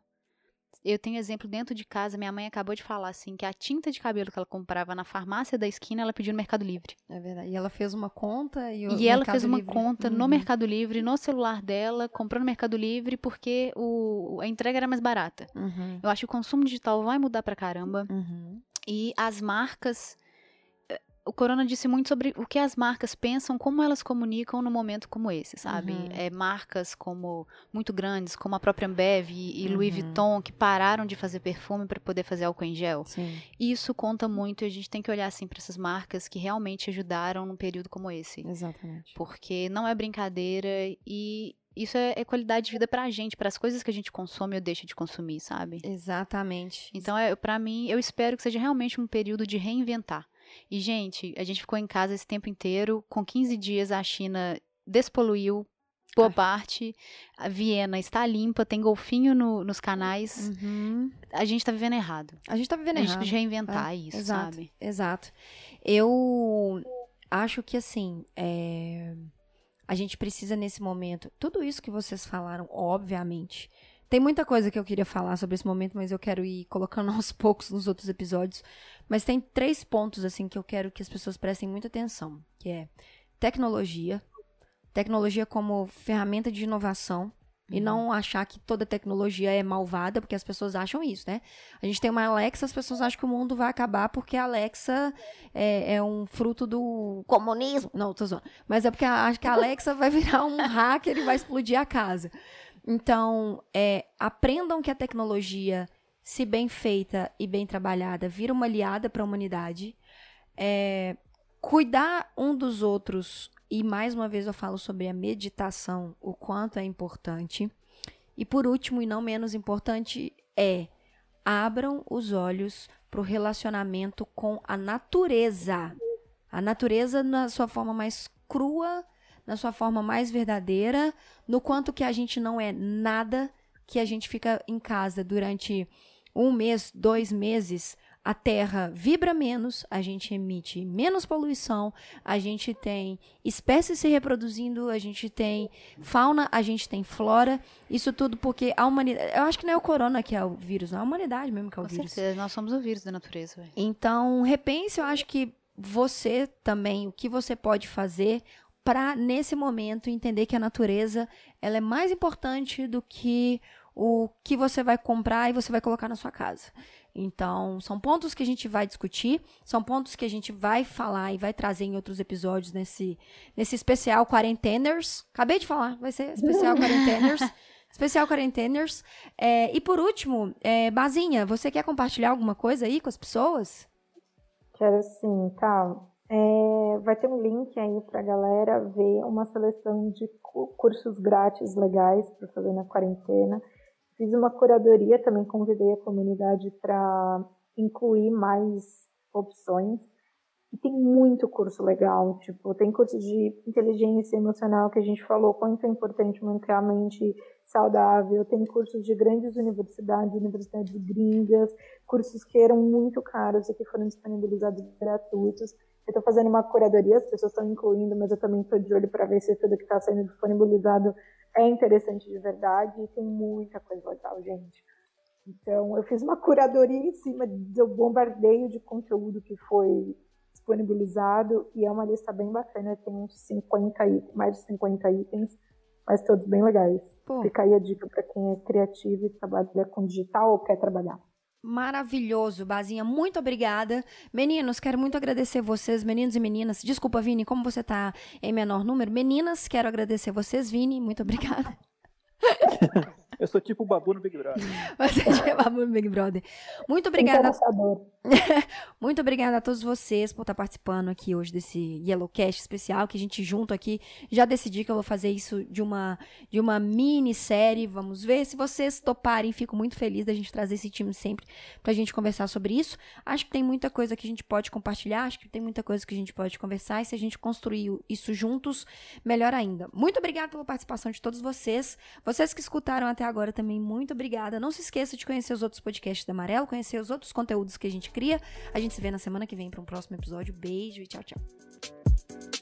eu tenho exemplo dentro de casa, minha mãe acabou de falar assim que a tinta de cabelo que ela comprava na farmácia da esquina, ela pediu no Mercado Livre. É verdade. E ela fez uma conta e o E ela Mercado fez uma Livre- conta no Uhum. Mercado Livre, no celular dela, comprou no Mercado Livre porque o, a entrega era mais barata. Uhum. Eu acho que o consumo digital vai mudar pra caramba. Uhum. E as marcas. O Corona disse muito sobre o que as marcas pensam, como elas comunicam no momento como esse, sabe? Uhum. É, marcas como muito grandes, como a própria Ambev e, e Louis Uhum. Vuitton, que pararam de fazer perfume para poder fazer álcool em gel. Sim. Isso conta muito e a gente tem que olhar assim para essas marcas que realmente ajudaram num período como esse. Exatamente. Porque não é brincadeira e isso é, é qualidade de vida pra gente, para as coisas que a gente consome ou deixa de consumir, sabe? Exatamente. Então, é, para mim, eu espero que seja realmente um período de reinventar. E, gente, a gente ficou em casa esse tempo inteiro. Com 15 dias, a China despoluiu boa Ai. parte. A Viena está limpa, tem golfinho no- nos canais. Uhum. A gente tá vivendo errado. A gente tá vivendo A gente errado. precisa reinventar É, isso, exato, sabe? Exato. Eu acho que assim, é, a gente precisa nesse momento. Tudo isso que vocês falaram, obviamente. Tem muita coisa que eu queria falar sobre esse momento, mas eu quero ir colocando *laughs* aos poucos nos outros episódios. Mas tem três pontos assim que eu quero que as pessoas prestem muita atenção, que é tecnologia, tecnologia como ferramenta de inovação e não achar que toda tecnologia é malvada, porque as pessoas acham isso, né? A gente tem uma Alexa, as pessoas acham que o mundo vai acabar porque a Alexa é, é um fruto do comunismo. Não, tô zoando. Mas é porque a- acho que a Alexa vai virar um *laughs* hacker e vai explodir a casa. Então, é, aprendam que a tecnologia, se bem feita e bem trabalhada, vira uma aliada para a humanidade. É, cuidar um dos outros, e mais uma vez eu falo sobre a meditação, o quanto é importante. E por último, e não menos importante, é abram os olhos para o relacionamento com a natureza. A natureza na sua forma mais crua, na sua forma mais verdadeira, no quanto que a gente não é nada, que a gente fica em casa durante um mês, dois meses, a Terra vibra menos, a gente emite menos poluição, a gente tem espécies se reproduzindo, a gente tem fauna, a gente tem flora, isso tudo porque a humanidade. Eu acho que não é o corona que é o vírus, não é a humanidade mesmo que é o Com vírus. certeza, nós somos o vírus da natureza, velho. Então, repense, eu acho que você também, o que você pode fazer para nesse momento entender que a natureza ela é mais importante do que o que você vai comprar e você vai colocar na sua casa. Então, são pontos que a gente vai discutir, são pontos que a gente vai falar e vai trazer em outros episódios nesse, nesse especial Quarenteners. Acabei de falar, vai ser especial *laughs* Quarenteners. Especial Quarenteners. É, e por último, é, Bazinha, você quer compartilhar alguma coisa aí com as pessoas? Quero sim, tá? É, vai ter um link aí pra galera ver uma seleção de cu- cursos grátis legais para fazer na quarentena. Fiz uma curadoria também, convidei a comunidade para incluir mais opções. E tem muito curso legal, tipo, tem curso de inteligência emocional que a gente falou quanto é importante manter a mente saudável, tem cursos de grandes universidades, universidades gringas, cursos que eram muito caros e que foram disponibilizados gratuitos. Eu estou fazendo uma curadoria, as pessoas estão incluindo, mas eu também estou de olho para ver se tudo que está sendo disponibilizado é interessante de verdade e tem muita coisa legal, gente. Então, eu fiz uma curadoria em cima do bombardeio de conteúdo que foi disponibilizado e é uma lista bem bacana, tem uns 50 itens, mais de 50 itens, mas todos bem legais. Pô, Fica aí a dica para quem é criativo e trabalha com digital ou quer trabalhar. Maravilhoso, Bazinha. Muito obrigada. Meninos, quero muito agradecer vocês, meninos e meninas. Desculpa, Vini, como você tá em menor número. Meninas, quero agradecer vocês, Vini. Muito obrigada. *laughs* Eu sou tipo o Babu no Big Brother. *laughs* Você chama no Big Brother. Muito obrigada. *laughs* Muito obrigada a todos vocês por estar participando aqui hoje desse Yellowcast especial, que a gente junto aqui já decidi que eu vou fazer isso de uma de uma minissérie. Vamos ver se vocês toparem. Fico muito feliz da gente trazer esse time sempre pra gente conversar sobre isso. Acho que tem muita coisa que a gente pode compartilhar, acho que tem muita coisa que a gente pode conversar e se a gente construir isso juntos, melhor ainda. Muito obrigada pela participação de todos vocês. Vocês que escutaram até agora também, muito obrigada. Não se esqueça de conhecer os outros podcasts da Amarelo, conhecer os outros conteúdos que a gente cria. A gente se vê na semana que vem para um próximo episódio. Beijo e tchau, tchau.